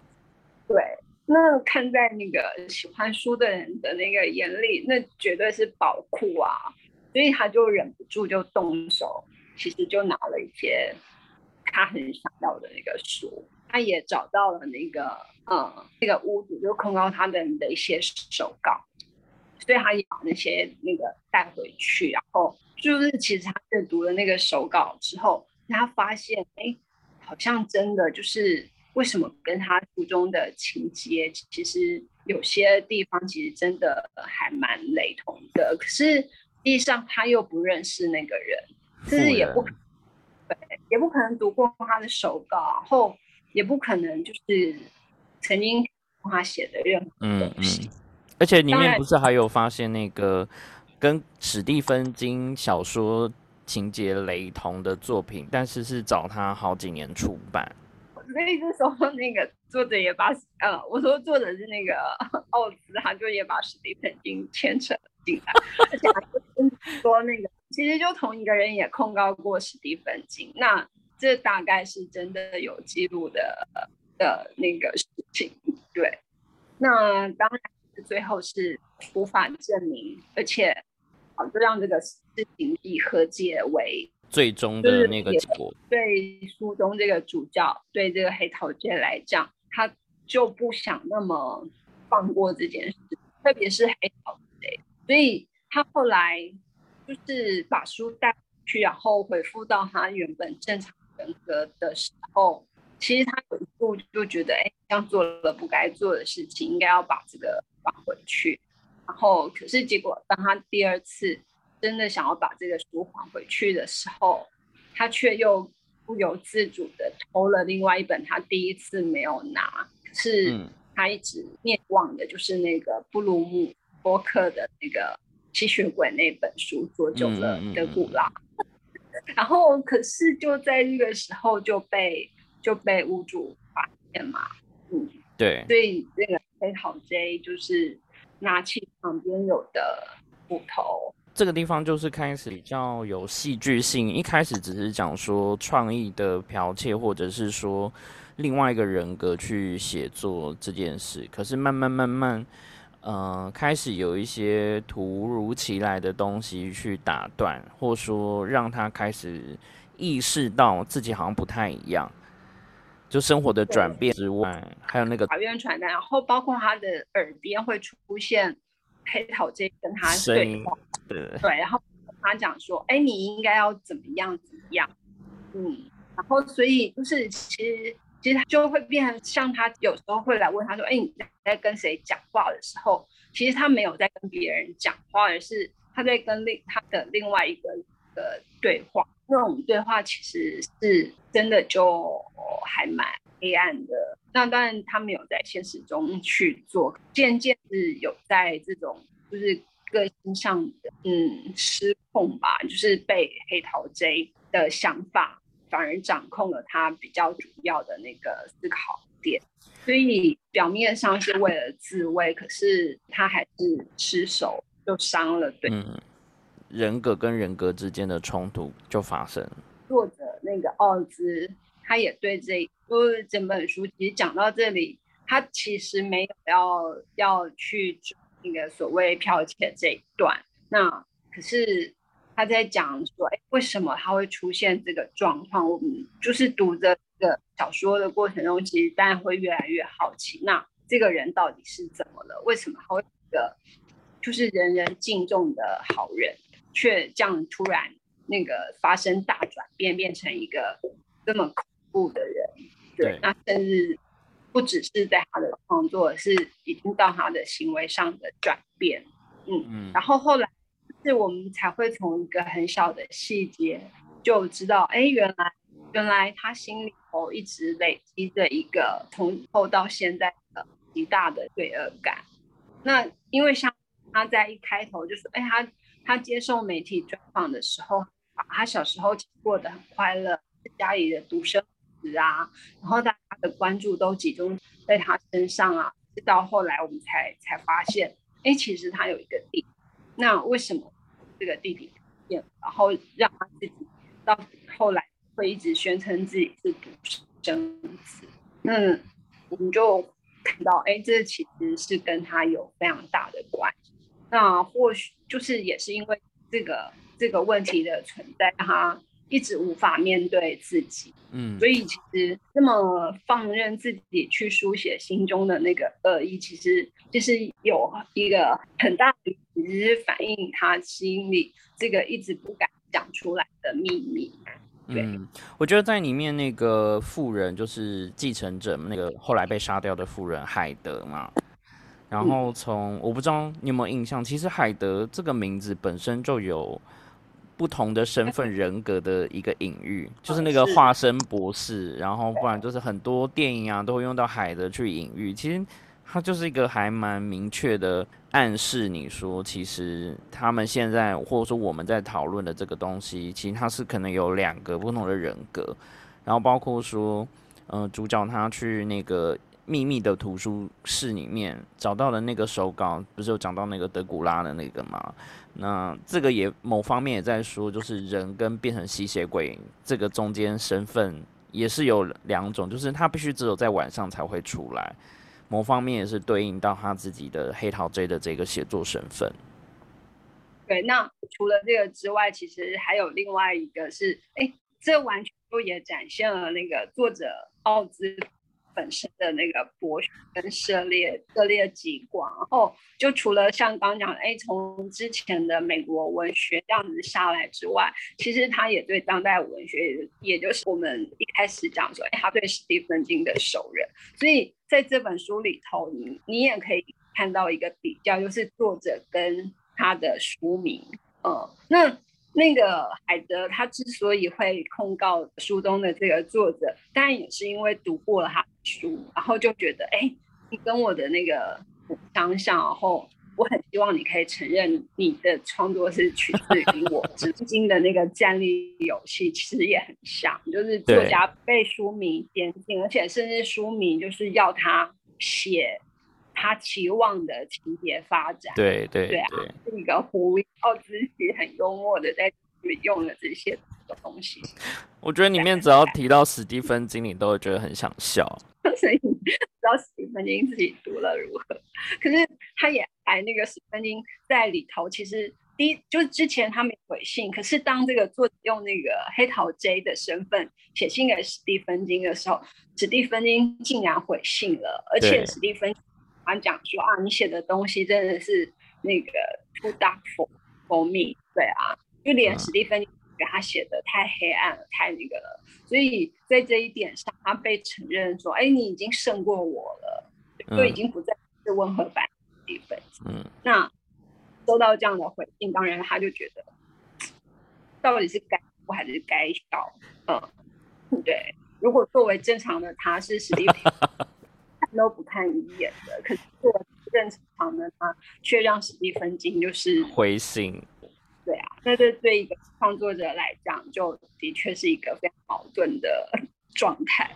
对，那看在那个喜欢书的人的那个眼里，那绝对是宝库啊，所以他就忍不住就动手，其实就拿了一些他很想要的那个书，他也找到了那个嗯那个屋主就控告他的人的一些手稿，所以他也把那些那个带回去，然后就是其实他阅读了那个手稿之后，他发现哎，好像真的就是。为什么跟他书中的情节其实有些地方其实真的还蛮雷同的？可是实际上他又不认识那个人，就是也不对，也不可能读过他的手稿，然后也不可能就是曾经帮他写的任何东西。而且里面不是还有发现那个跟史蒂芬金小说情节雷同的作品，但是是找他好几年出版。所以这时候那个作者也把呃，我说作者是那个奥兹，他就也把史蒂芬金牵扯进来，而且说那个其实就同一个人也控告过史蒂芬金，那这大概是真的有记录的的那个事情。对，那当然。最后是无法证明，而且好就让这个事情以和解为最终的那个结果。对书中这个主教，对这个黑桃 J 来讲，他就不想那么放过这件事，特别是黑桃 J，所以他后来就是把书带去，然后回复到他原本正常人格的时候。其实他有一度就觉得，哎，这样做了不该做的事情，应该要把这个放回去。然后，可是结果，当他第二次真的想要把这个书还回去的时候，他却又不由自主的偷了另外一本他第一次没有拿，可是他一直念忘的，就是那个布鲁姆波克的那个吸血鬼那本书，做久了德古拉。然后，可是就在那个时候就被。就被屋主发现嘛，嗯，对，所以那个黑桃 J 就是拿起旁边有的斧头，这个地方就是开始比较有戏剧性。一开始只是讲说创意的剽窃，或者是说另外一个人格去写作这件事，可是慢慢慢慢，呃，开始有一些突如其来的东西去打断，或说让他开始意识到自己好像不太一样。就生活的转变之外，还有那个法院传单，然后包括他的耳边会出现黑桃 J 跟他对话，对对，然后他讲说，哎，你应该要怎么样怎么样，嗯，然后所以就是其实其实他就会变像他有时候会来问他说，哎，你在跟谁讲话的时候，其实他没有在跟别人讲话，而是他在跟另他的另外一个的对话。那种对话其实是真的，就还蛮黑暗的。那当然，他们有在现实中去做，渐渐是有在这种就是个性上的嗯失控吧，就是被黑桃 J 的想法反而掌控了他比较主要的那个思考点。所以表面上是为了自卫，可是他还是失手就伤了对。人格跟人格之间的冲突就发生。作者那个奥兹，他也对这就是整本书，其实讲到这里，他其实没有要要去那个所谓剽窃这一段。那可是他在讲说，哎，为什么他会出现这个状况？我们就是读着这个小说的过程中，其实大家会越来越好奇，那这个人到底是怎么了？为什么他会一个就是人人敬重的好人？却这样突然那个发生大转变，变成一个这么怖的人，对，那甚至不只是在他的创作，是已经到他的行为上的转变，嗯嗯，然后后来是我们才会从一个很小的细节就知道，哎，原来原来他心里头一直累积着一个从后到现在的极大的罪恶感，那因为像他在一开头就说，哎，他。他接受媒体专访的时候，啊，他小时候过得很快乐，家里的独生啊，然后大家的关注都集中在他身上啊。直到后来我们才才发现，哎，其实他有一个弟，那为什么这个弟弟变，然后让他自己到后来会一直宣称自己是独生子？嗯，我们就看到，哎，这其实是跟他有非常大的关系。那或许就是也是因为这个这个问题的存在，让他一直无法面对自己，嗯，所以其实那么放任自己去书写心中的那个恶意，其实就是有一个很大的，其实是反映他心里这个一直不敢讲出来的秘密。嗯，我觉得在里面那个富人就是继承者，那个后来被杀掉的富人海德嘛。然后从我不知道你有没有印象，其实海德这个名字本身就有不同的身份人格的一个隐喻，就是那个化身博士，然后不然就是很多电影啊都会用到海的去隐喻。其实它就是一个还蛮明确的暗示，你说其实他们现在或者说我们在讨论的这个东西，其实它是可能有两个不同的人格，然后包括说，呃，主角他去那个秘密的图书室里面找到了那个手稿，不是有讲到那个德古拉的那个吗？那这个也某方面也在说，就是人跟变成吸血鬼这个中间身份也是有两种，就是他必须只有在晚上才会出来。某方面也是对应到他自己的黑桃 J 的这个写作身份。对，那除了这个之外，其实还有另外一个是，哎，这完全都也展现了那个作者奥兹。本身的那个博学跟涉猎涉猎极广，然后就除了像刚刚讲，哎，从之前的美国文学这样子下来之外，其实他也对当代文学，也就是我们一开始讲说，哎，他对史蒂芬金的熟人，所以在这本书里头，你你也可以看到一个比较，就是作者跟他的书名，嗯，那。那个海德他之所以会控告书中的这个作者，当然也是因为读过了他的书，然后就觉得，哎，你跟我的那个相像，然后我很希望你可以承认你的创作是取自于我。至今的那个战力游戏其实也很像，就是作家被书迷点进，而且甚至书迷就是要他写他期望的情节发展。对对对啊，是一个狐狸。奥兹奇很幽默的在用了这些东西，我觉得里面只要提到史蒂芬金，你都会觉得很想笑。所以不知道史蒂芬金自己读了如何，可是他也还那个史蒂芬金在里头，其实第一就是之前他没回信，可是当这个作者用那个黑桃 J 的身份写信给史蒂芬金的时候，史蒂芬金竟然回信了，而且史蒂芬他讲说啊，你写的东西真的是那个 too dark for。ME，对啊，就连史蒂芬给他写的太黑暗了，太那个了，所以在这一点上，他被承认说，哎，你已经胜过我了，就已经不再是温和版史蒂芬。嗯，那收到这样的回应，当然他就觉得，到底是该哭还是该笑？嗯，对。如果作为正常的他是史蒂芬，看都不看一眼的，可是我正常的他却让史蒂芬金就是回心，对啊，那这对一个创作者来讲，就的确是一个非常矛盾的状态。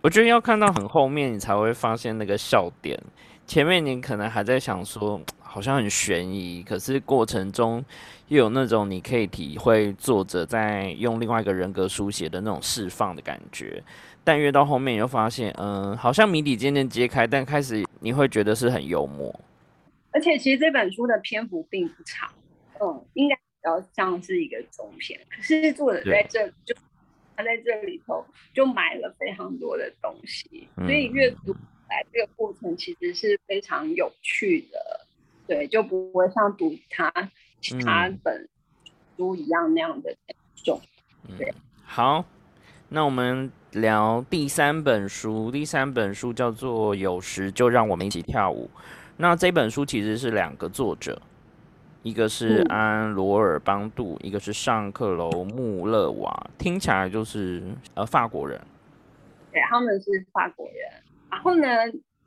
我觉得要看到很后面，你才会发现那个笑点。前面你可能还在想说，好像很悬疑，可是过程中又有那种你可以体会作者在用另外一个人格书写的那种释放的感觉。但越到后面，你就发现，嗯，好像谜底渐渐揭开，但开始你会觉得是很幽默。而且其实这本书的篇幅并不长，嗯，应该比较像是一个中篇。可是作者在这就他在这里头就买了非常多的东西，所以阅读来这个过程其实是非常有趣的，对，就不会像读他其他本书一样那样的沉重。对，好，那我们。聊第三本书，第三本书叫做《有时就让我们一起跳舞》。那这本书其实是两个作者，一个是安罗尔邦杜，一个是上克楼穆勒瓦，听起来就是呃法国人。对，他们是法国人。然后呢，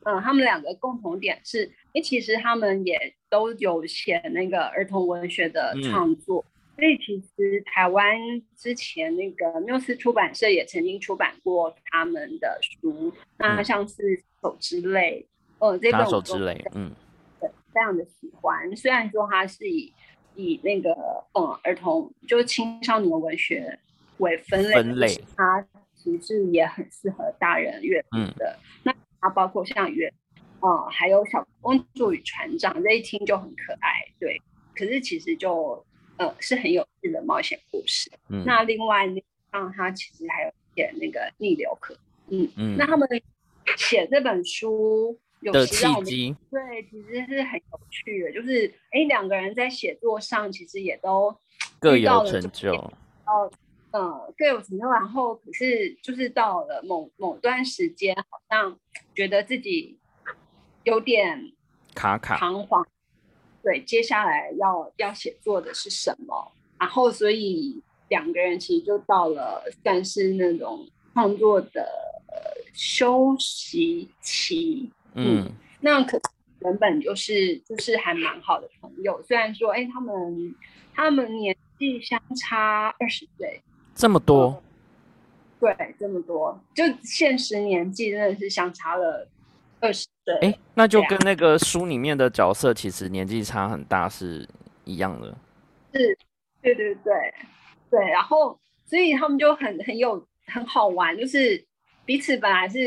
嗯，他们两个共同点是，哎，其实他们也都有写那个儿童文学的创作。所以其实台湾之前那个缪斯出版社也曾经出版过他们的书，那像是《手之泪》，呃，这本手之泪，嗯，对，非常的喜欢。虽然说它是以以那个嗯儿童就是青少年文学为分类，分类，它其实也很适合大人阅读的。那它包括像《月》，哦，还有《小公主与船长》，这一听就很可爱，对。可是其实就。呃，是很有趣的冒险故事。嗯，那另外那让他其实还有写那个逆流客。嗯嗯，那他们写这本书有契机，对，其实是很有趣的。就是哎，两个人在写作上其实也都各有成就。哦，嗯，各有成就。然后可是就是到了某某段时间，好像觉得自己有点卡卡彷徨。对，接下来要要写作的是什么？然后，所以两个人其实就到了算是那种创作的休息期。嗯，那可原本就是就是还蛮好的朋友，虽然说哎，他们他们年纪相差二十岁，这么多，对，这么多，就现实年纪真的是相差了二十岁。哎，那就跟那个书里面的角色其实年纪差很大是一样的。是，对对对对，然后所以他们就很很有很好玩，就是彼此本来是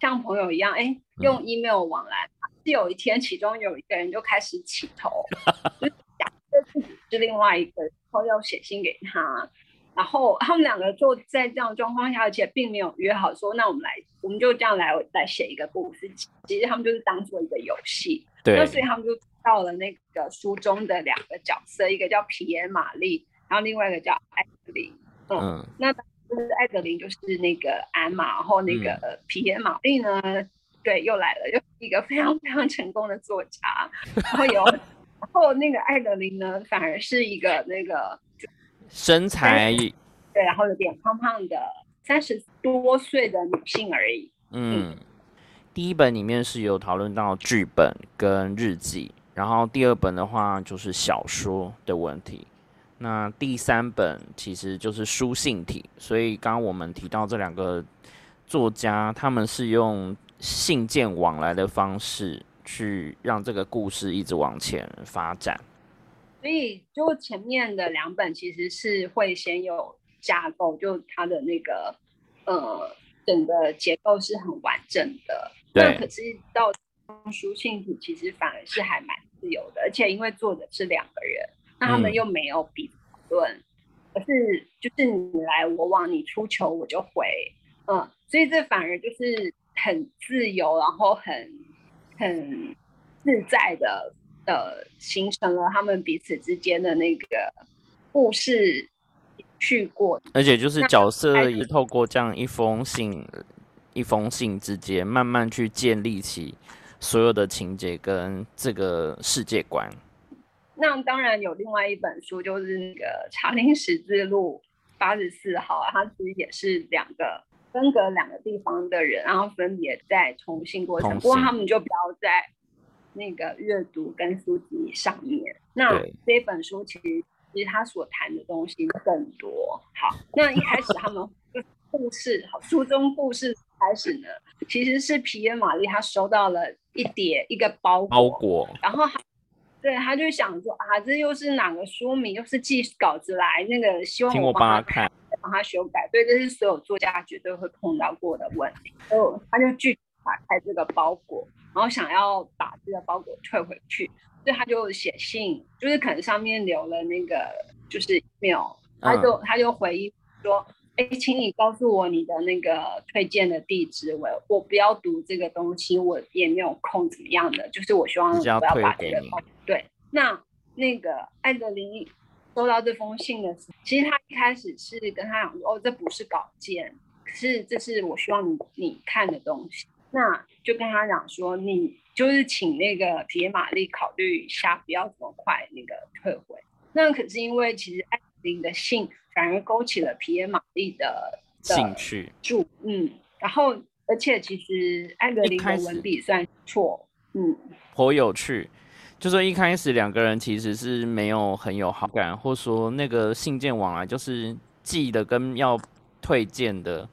像朋友一样，哎，用 email 往来。是有一天，其中有一个人就开始起头，就假设自己是另外一个，然后要写信给他，然后他们两个就在这样状况下，而且并没有约好说，那我们来，我们就这样来来写一个故事。其实他们就是当做一个游戏，对。那所以他们就到了那个书中的两个角色，一个叫皮耶玛丽，然后另外一个叫艾德琳。嗯，那就是艾德琳就是那个安嘛，然后那个皮耶玛丽呢？对，又来了，又一个非常非常成功的作家，然后有，然后那个艾德琳呢，反而是一个那个身材对，然后有点胖胖的三十多岁的女性而已。嗯，第一本里面是有讨论到剧本跟日记，然后第二本的话就是小说的问题，那第三本其实就是书信体，所以刚刚我们提到这两个作家，他们是用。信件往来的方式，去让这个故事一直往前发展。所以，就前面的两本其实是会先有架构，就它的那个呃整个结构是很完整的。那可是到书信体，其实反而是还蛮自由的，而且因为作者是两个人，那他们又没有比论，而是就是你来我往，你出球我就回，嗯，所以这反而就是。很自由，然后很很自在的，呃，形成了他们彼此之间的那个故事去过，而且就是角色也透过这样一封信，一封信之间慢慢去建立起所有的情节跟这个世界观。那当然有另外一本书，就是那个《查林十字路八十四号》，它其实也是两个。分隔两个地方的人，然后分别在通信过程，不过他们就不要在那个阅读跟书籍上面。那这本书其实其实他所谈的东西更多。好，那一开始他们 故事，好书中故事开始呢，其实是皮耶玛丽她收到了一叠一个包包裹，然后对他就想说啊，这又是哪个书名，又是寄稿子来，那个希望我帮他看。帮他修改，对，这是所有作家绝对会碰到过的问题。哦，他就拒绝打开这个包裹，然后想要把这个包裹退回去，所以他就写信，就是可能上面留了那个就是 email，他就他就回应说，哎，请你告诉我你的那个推荐的地址，我我不要读这个东西，我也没有空，怎么样的？就是我希望不要把这个对，那那个艾德琳。收到这封信的时候，其实他一开始是跟他讲说：“哦，这不是稿件，可是这是我希望你你看的东西。”那就跟他讲说：“你就是请那个皮耶玛丽考虑一下，不要这么快那个退回。”那可是因为其实艾琳的信反而勾起了皮耶玛丽的兴趣，注嗯，然后而且其实艾格琳的文笔算错，嗯，颇有趣。就说一开始两个人其实是没有很有好感，或者说那个信件往来就是寄的跟要退件的，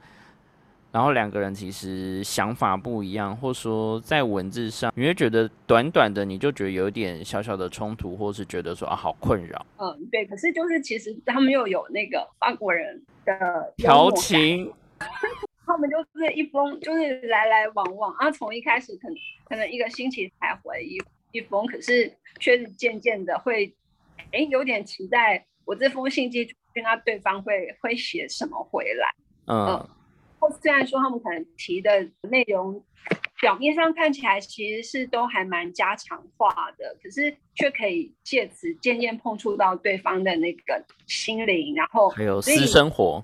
然后两个人其实想法不一样，或者说在文字上，你会觉得短短的你就觉得有点小小的冲突，或是觉得说啊好困扰。嗯，对。可是就是其实他们又有那个法国人的调情，他们就是一封就是来来往往啊，从一开始可能可能一个星期才回一。一封，可是却是渐渐的会，哎，有点期待我这封信寄出去，那对方会会写什么回来？嗯，或虽然说他们可能提的内容表面上看起来其实是都还蛮家常化的，可是却可以借此渐渐碰触到对方的那个心灵，然后还有私生活。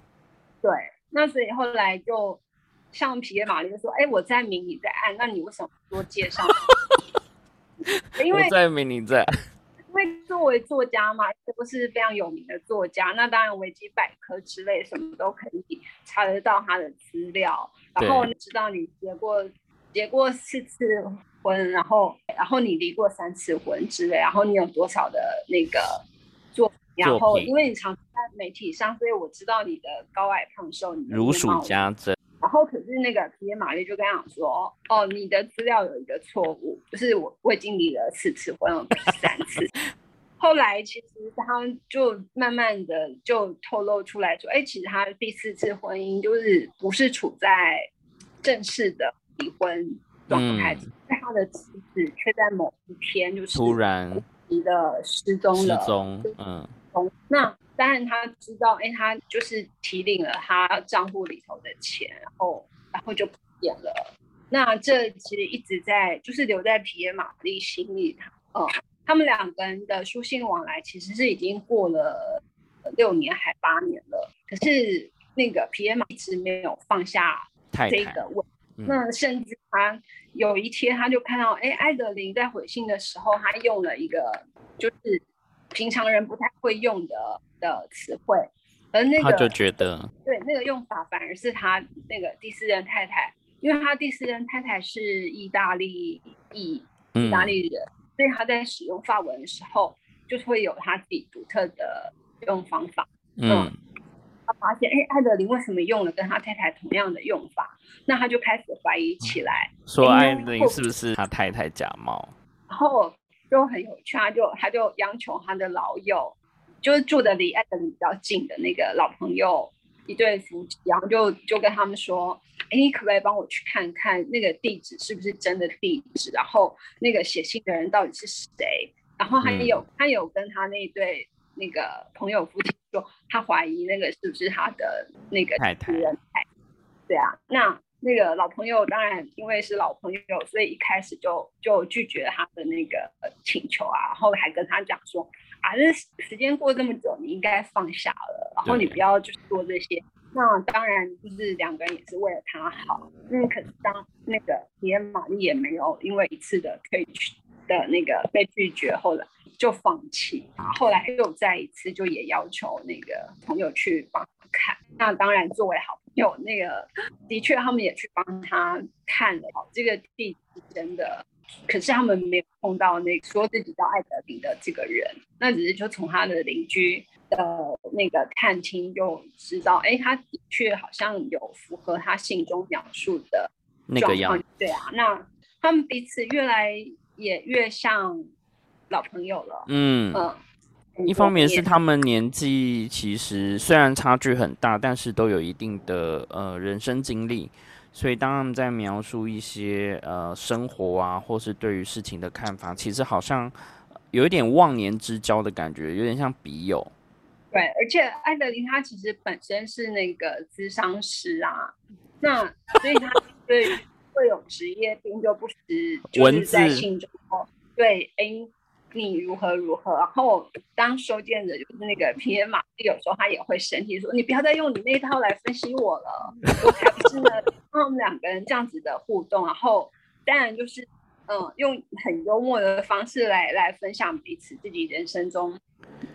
对，那所以后来就像皮耶玛丽就说：“哎，我在明，你在暗，那你为什么多介绍？” 因为在明你在，因为作为作家嘛，都是非常有名的作家，那当然维基百科之类什么都可以查得到他的资料，然后知道你结过结过四次婚，然后然后你离过三次婚之类，然后你有多少的那个作品，然后因为你常在媒体上，所以我知道你的高矮胖瘦，你如数家珍。然后可是那个皮耶玛丽就跟他讲说，哦，你的资料有一个错误，就是我我已经离了四次婚，不是三次。后来其实他就慢慢的就透露出来说，哎，其实他第四次婚姻就是不是处在正式的离婚状态，但他的妻子却在某一天就是突然的失踪了。失踪，嗯。那当然他知道，哎，他就是提领了他账户里头的钱，然后然后就不见了。那这其实一直在就是留在皮耶玛丽心里，他呃。他们两个人的书信往来其实是已经过了六年还八年了，可是那个皮耶玛一直没有放下这个问。那甚至他有一天他就看到，哎，艾德琳在回信的时候，他用了一个就是平常人不太会用的的词汇，而那个他就觉得对那个用法反而是他那个第四任太太，因为他第四任太太是意大利裔意大利人。所以他在使用法文的时候，就是会有他自己独特的用方法。嗯，他发现，哎，艾德琳为什么用了跟他太太同样的用法？那他就开始怀疑起来，说艾德琳是不是他太太假冒？然后就很有趣，他就他就央求他的老友，就是住的离艾德里比较近的那个老朋友。一对夫妻，然后就就跟他们说：“哎，你可不可以帮我去看看那个地址是不是真的地址？然后那个写信的人到底是谁？然后还有他有跟他那对那个朋友夫妻说，他怀疑那个是不是他的那个太太？对啊，那那个老朋友当然因为是老朋友，所以一开始就就拒绝他的那个请求啊，然后还跟他讲说。”啊，这时间过这么久，你应该放下了，然后你不要就是做这些。那当然就是两个人也是为了他好。嗯，可是当那个皮耶玛丽也没有因为一次的退去的那个被拒绝，后来就放弃。后来又再一次就也要求那个朋友去帮他看。那当然作为好朋友，那个的确他们也去帮他看了，这个地是真的。可是他们没有碰到那说自己叫艾德林的这个人，那只是就从他的邻居的那个探听就知道，哎，他的确好像有符合他信中描述的那个样。对啊，那他们彼此越来也越像老朋友了。嗯嗯，一方面是他们年纪其实虽然差距很大，但是都有一定的呃人生经历。所以，当他们在描述一些呃生活啊，或是对于事情的看法，其实好像有一点忘年之交的感觉，有点像笔友。对，而且艾德琳她其实本身是那个咨商师啊，那所以她对会有职业病，就不时就是在信中对，哎。你如何如何？然后当收件者就是那个皮耶马，有时候他也会生气，说你不要再用你那一套来分析我了。我才不是呢，他们两个人这样子的互动，然后当然就是嗯，用很幽默的方式来来分享彼此自己人生中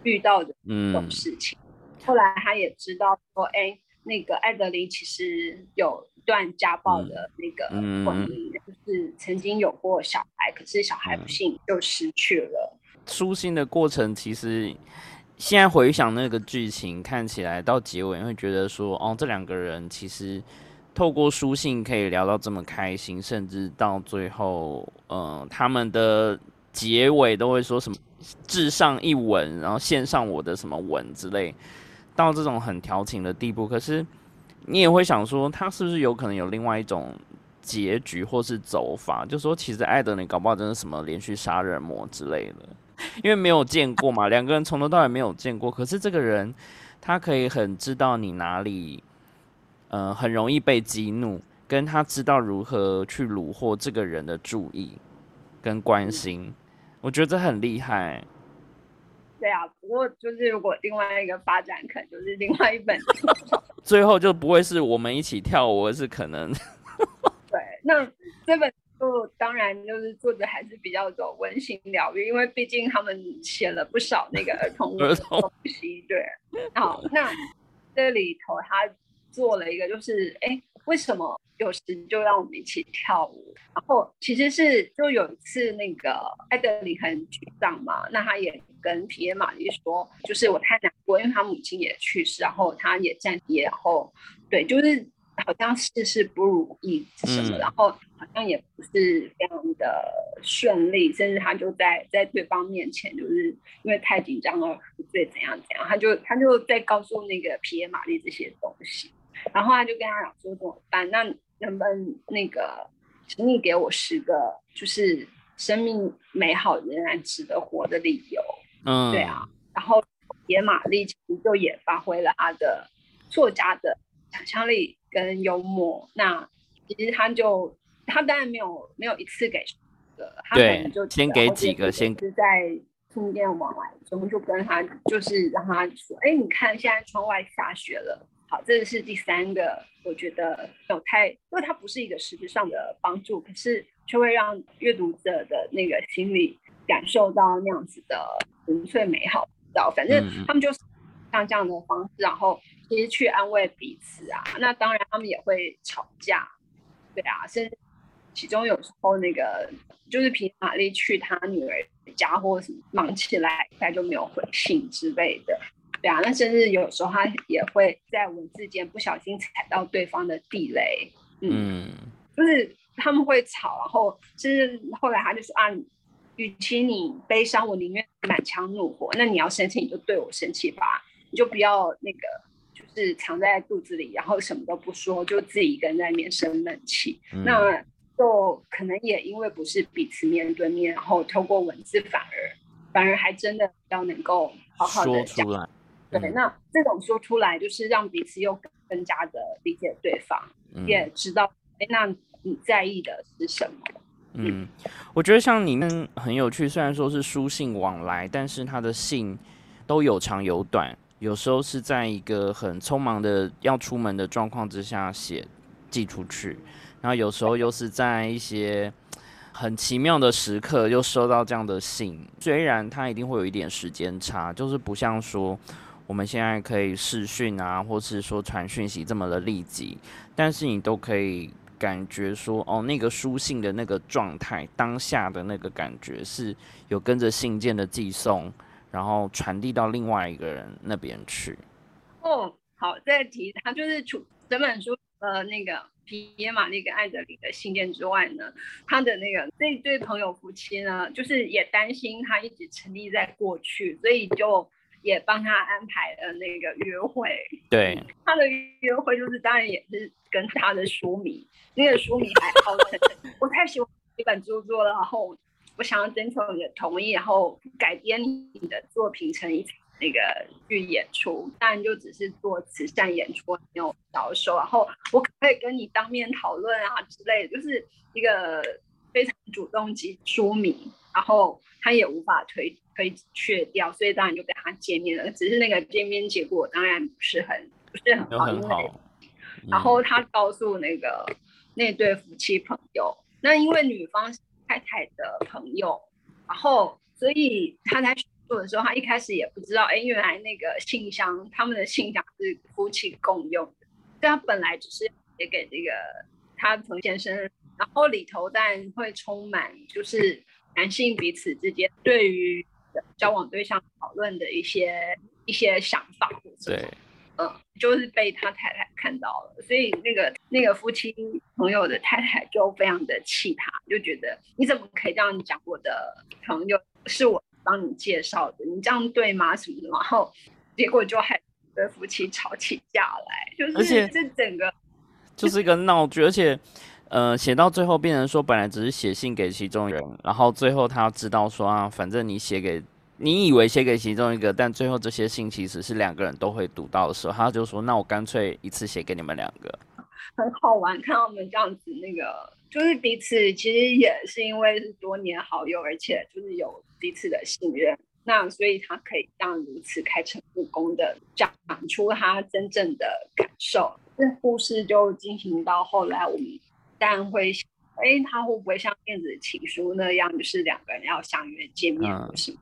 遇到的这种事情。后来他也知道说，哎，那个艾德琳其实有。段家暴的那个婚姻，就是曾经有过小孩，可是小孩不幸就失去了。书信的过程，其实现在回想那个剧情，看起来到结尾会觉得说，哦，这两个人其实透过书信可以聊到这么开心，甚至到最后，嗯，他们的结尾都会说什么“至上一吻”，然后献上我的什么吻之类，到这种很调情的地步，可是。你也会想说，他是不是有可能有另外一种结局或是走法？就说其实艾德，你搞不好真的什么连续杀人魔之类的，因为没有见过嘛，两个人从头到尾没有见过。可是这个人，他可以很知道你哪里，呃，很容易被激怒，跟他知道如何去虏获这个人的注意跟关心，我觉得这很厉害。对啊，不过就是如果另外一个发展，可能就是另外一本，最后就不会是我们一起跳舞，而是可能。对，那这本书当然就是作者还是比较走温馨疗愈，因为毕竟他们写了不少那个儿童 儿童东西。对，好，那这里头他做了一个，就是哎，为什么有时就让我们一起跳舞。然后其实是就有一次那个艾德里很沮丧嘛，那他也跟皮耶玛丽说，就是我太难过，因为他母亲也去世，然后他也暂别，然后对，就是好像事事不如意什么，然后好像也不是非常的顺利，甚至他就在在对方面前，就是因为太紧张了，对怎样怎样，他就他就在告诉那个皮耶玛丽这些东西。然后他就跟他讲说怎么办？那能不能那个，请你给我十个，就是生命美好仍然值得活的理由。嗯，对啊。然后野玛丽其实就也发挥了他的作家的想象力跟幽默。那其实他就他当然没有没有一次给个，他可能就先给几个，先是在信件往来中就跟他就是让他说，哎，你看现在窗外下雪了。好，这是第三个，我觉得有太，因为它不是一个实质上的帮助，可是却会让阅读者的那个心里感受到那样子的纯粹美好。知道，反正他们就是像这样的方式，然后其实去安慰彼此啊。那当然，他们也会吵架，对啊，甚至其中有时候那个就是凭玛丽去他女儿家或什么忙起来，他就没有回信之类的。对啊，那甚至有时候他也会在文字间不小心踩到对方的地雷，嗯，就是他们会吵，然后甚至后来他就说啊，与其你悲伤，我宁愿满腔怒火。那你要生气，你就对我生气吧，你就不要那个，就是藏在肚子里，然后什么都不说，就自己一个人在面生闷气。那就可能也因为不是彼此面对面，然后透过文字，反而反而还真的比较能够好好的讲出来。对，那这种说出来就是让彼此又更加的理解对方，也知道，哎，那你在意的是什么？嗯，我觉得像你们很有趣，虽然说是书信往来，但是他的信都有长有短，有时候是在一个很匆忙的要出门的状况之下写寄出去，然后有时候又是在一些很奇妙的时刻又收到这样的信，虽然它一定会有一点时间差，就是不像说。我们现在可以视讯啊，或是说传讯息这么的立即，但是你都可以感觉说，哦，那个书信的那个状态，当下的那个感觉是有跟着信件的寄送，然后传递到另外一个人那边去。哦，好，再提他就是除整本书呃那个皮耶玛丽跟艾德里的信件之外呢，他的那个这对朋友夫妻呢，就是也担心他一直沉溺在过去，所以就。也帮他安排了那个约会，对。他的约会就是当然也是跟他的书迷，那个书迷还号称我太喜欢这本著作了，然后我想要征求你的同意，然后改编你的作品成一场那个剧演出，当然就只是做慈善演出，没有销售，然后我可以跟你当面讨论啊之类的，就是一个非常主动及书迷，然后他也无法推。推却掉，所以当然就跟他见面了。只是那个见面结果当然不是很不是很好，因为然后他告诉那个那对夫妻朋友，那因为女方是太太的朋友，然后所以他在做的时候，他一开始也不知道，哎，原来那个信箱他们的信箱是夫妻共用的，所以他本来只是写给这个他彭先生，然后里头当然会充满就是男性彼此之间对于。交往对象讨论的一些一些想法，对，嗯，就是被他太太看到了，所以那个那个夫妻朋友的太太就非常的气他，就觉得你怎么可以这样讲我的朋友是我帮你介绍的，你这样对吗？什么的，然后结果就还对夫妻吵起架来，就是这整个就是一个闹剧，而且。呃，写到最后变成说，本来只是写信给其中人，然后最后他要知道说啊，反正你写给，你以为写给其中一个，但最后这些信其实是两个人都会读到的时候，他就说，那我干脆一次写给你们两个。很好玩，看到我们这样子，那个就是彼此其实也是因为是多年好友，而且就是有彼此的信任，那所以他可以这样如此开诚布公的讲出他真正的感受。这故事就进行到后来，我们。但会，哎，他会不会像电子情书那样，就是两个人要相约见面，不是？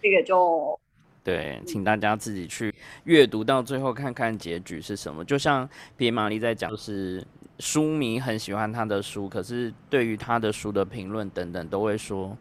这个就对，请大家自己去阅读到最后，看看结局是什么。就像别玛丽在讲，就是书迷很喜欢他的书，可是对于他的书的评论等等，都会说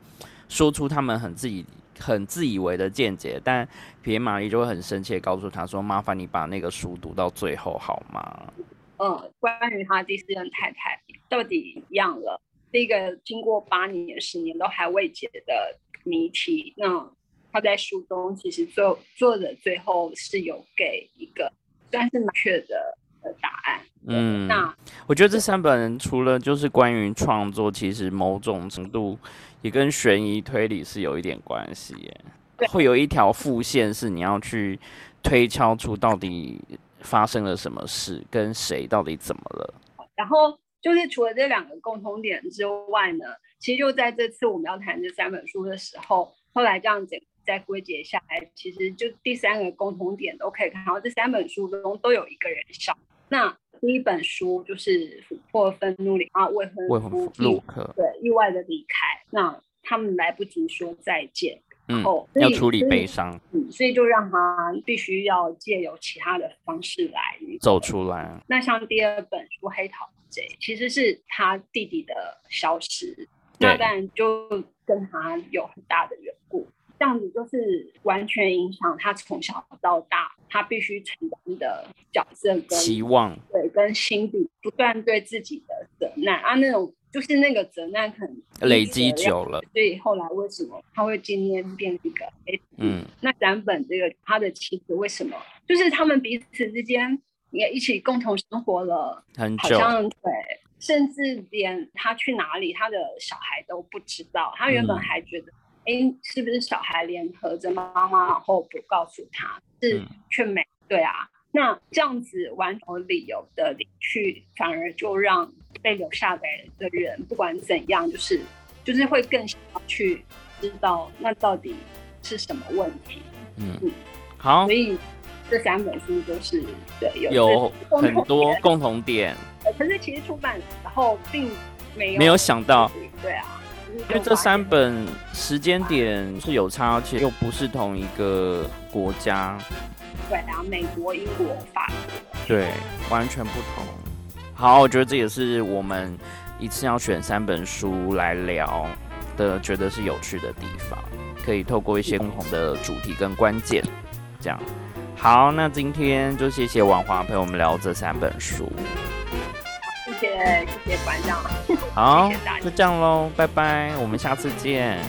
说出他们很自己很自以为的见解，但皮耶玛丽就会很生气，告诉他说：“麻烦你把那个书读到最后好吗？”嗯，关于他第四任太太到底一样了，这个经过八年、十年都还未解的谜题，那他在书中其实作作者最后是有给一个算是明确的答案。嗯，那我觉得这三本除了就是关于创作，其实某种程度也跟悬疑推理是有一点关系耶。会有一条副线是你要去推敲出到底。发生了什么事？跟谁到底怎么了？然后就是除了这两个共同点之外呢，其实就在这次我们要谈这三本书的时候，后来这样子再归结下来，其实就第三个共同点都可以看到，这三本书中都有一个人少。那第一本书就是《琥珀愤怒里啊，未婚夫陆克对意外的离开，那他们来不及说再见。嗯，要处理悲伤，嗯，所以就让他必须要借由其他的方式来走出来。那像第二本书《黑桃贼》，其实是他弟弟的消失，那当然就跟他有很大的缘故。这样子就是完全影响他从小到大他必须承担的角色跟期望，对，跟心底不断对自己的责难啊那种。就是那个责难可能累积久了，所以后来为什么他会今天变一个？嗯，那展本这个他的妻子为什么？就是他们彼此之间也一起共同生活了很久，对，甚至连他去哪里，他的小孩都不知道。他原本还觉得，哎，是不是小孩联合着妈妈，然后不告诉他，是却没对啊。那这样子完全理由的离去，反而就让被留下来的人，不管怎样，就是就是会更想要去知道那到底是什么问题。嗯，好，所以这三本书都是对有很多共同点。可是其实出版然后并没有没有想到，对啊，因为这三本时间点是有差，而且又不是同一个国家。对啊，美国、英国、法国，对，完全不同。好，我觉得这也是我们一次要选三本书来聊的，觉得是有趣的地方，可以透过一些共同的主题跟关键，这样。好，那今天就谢谢王华陪我们聊这三本书。谢谢谢谢馆长。好，就这样喽，拜拜，我们下次见。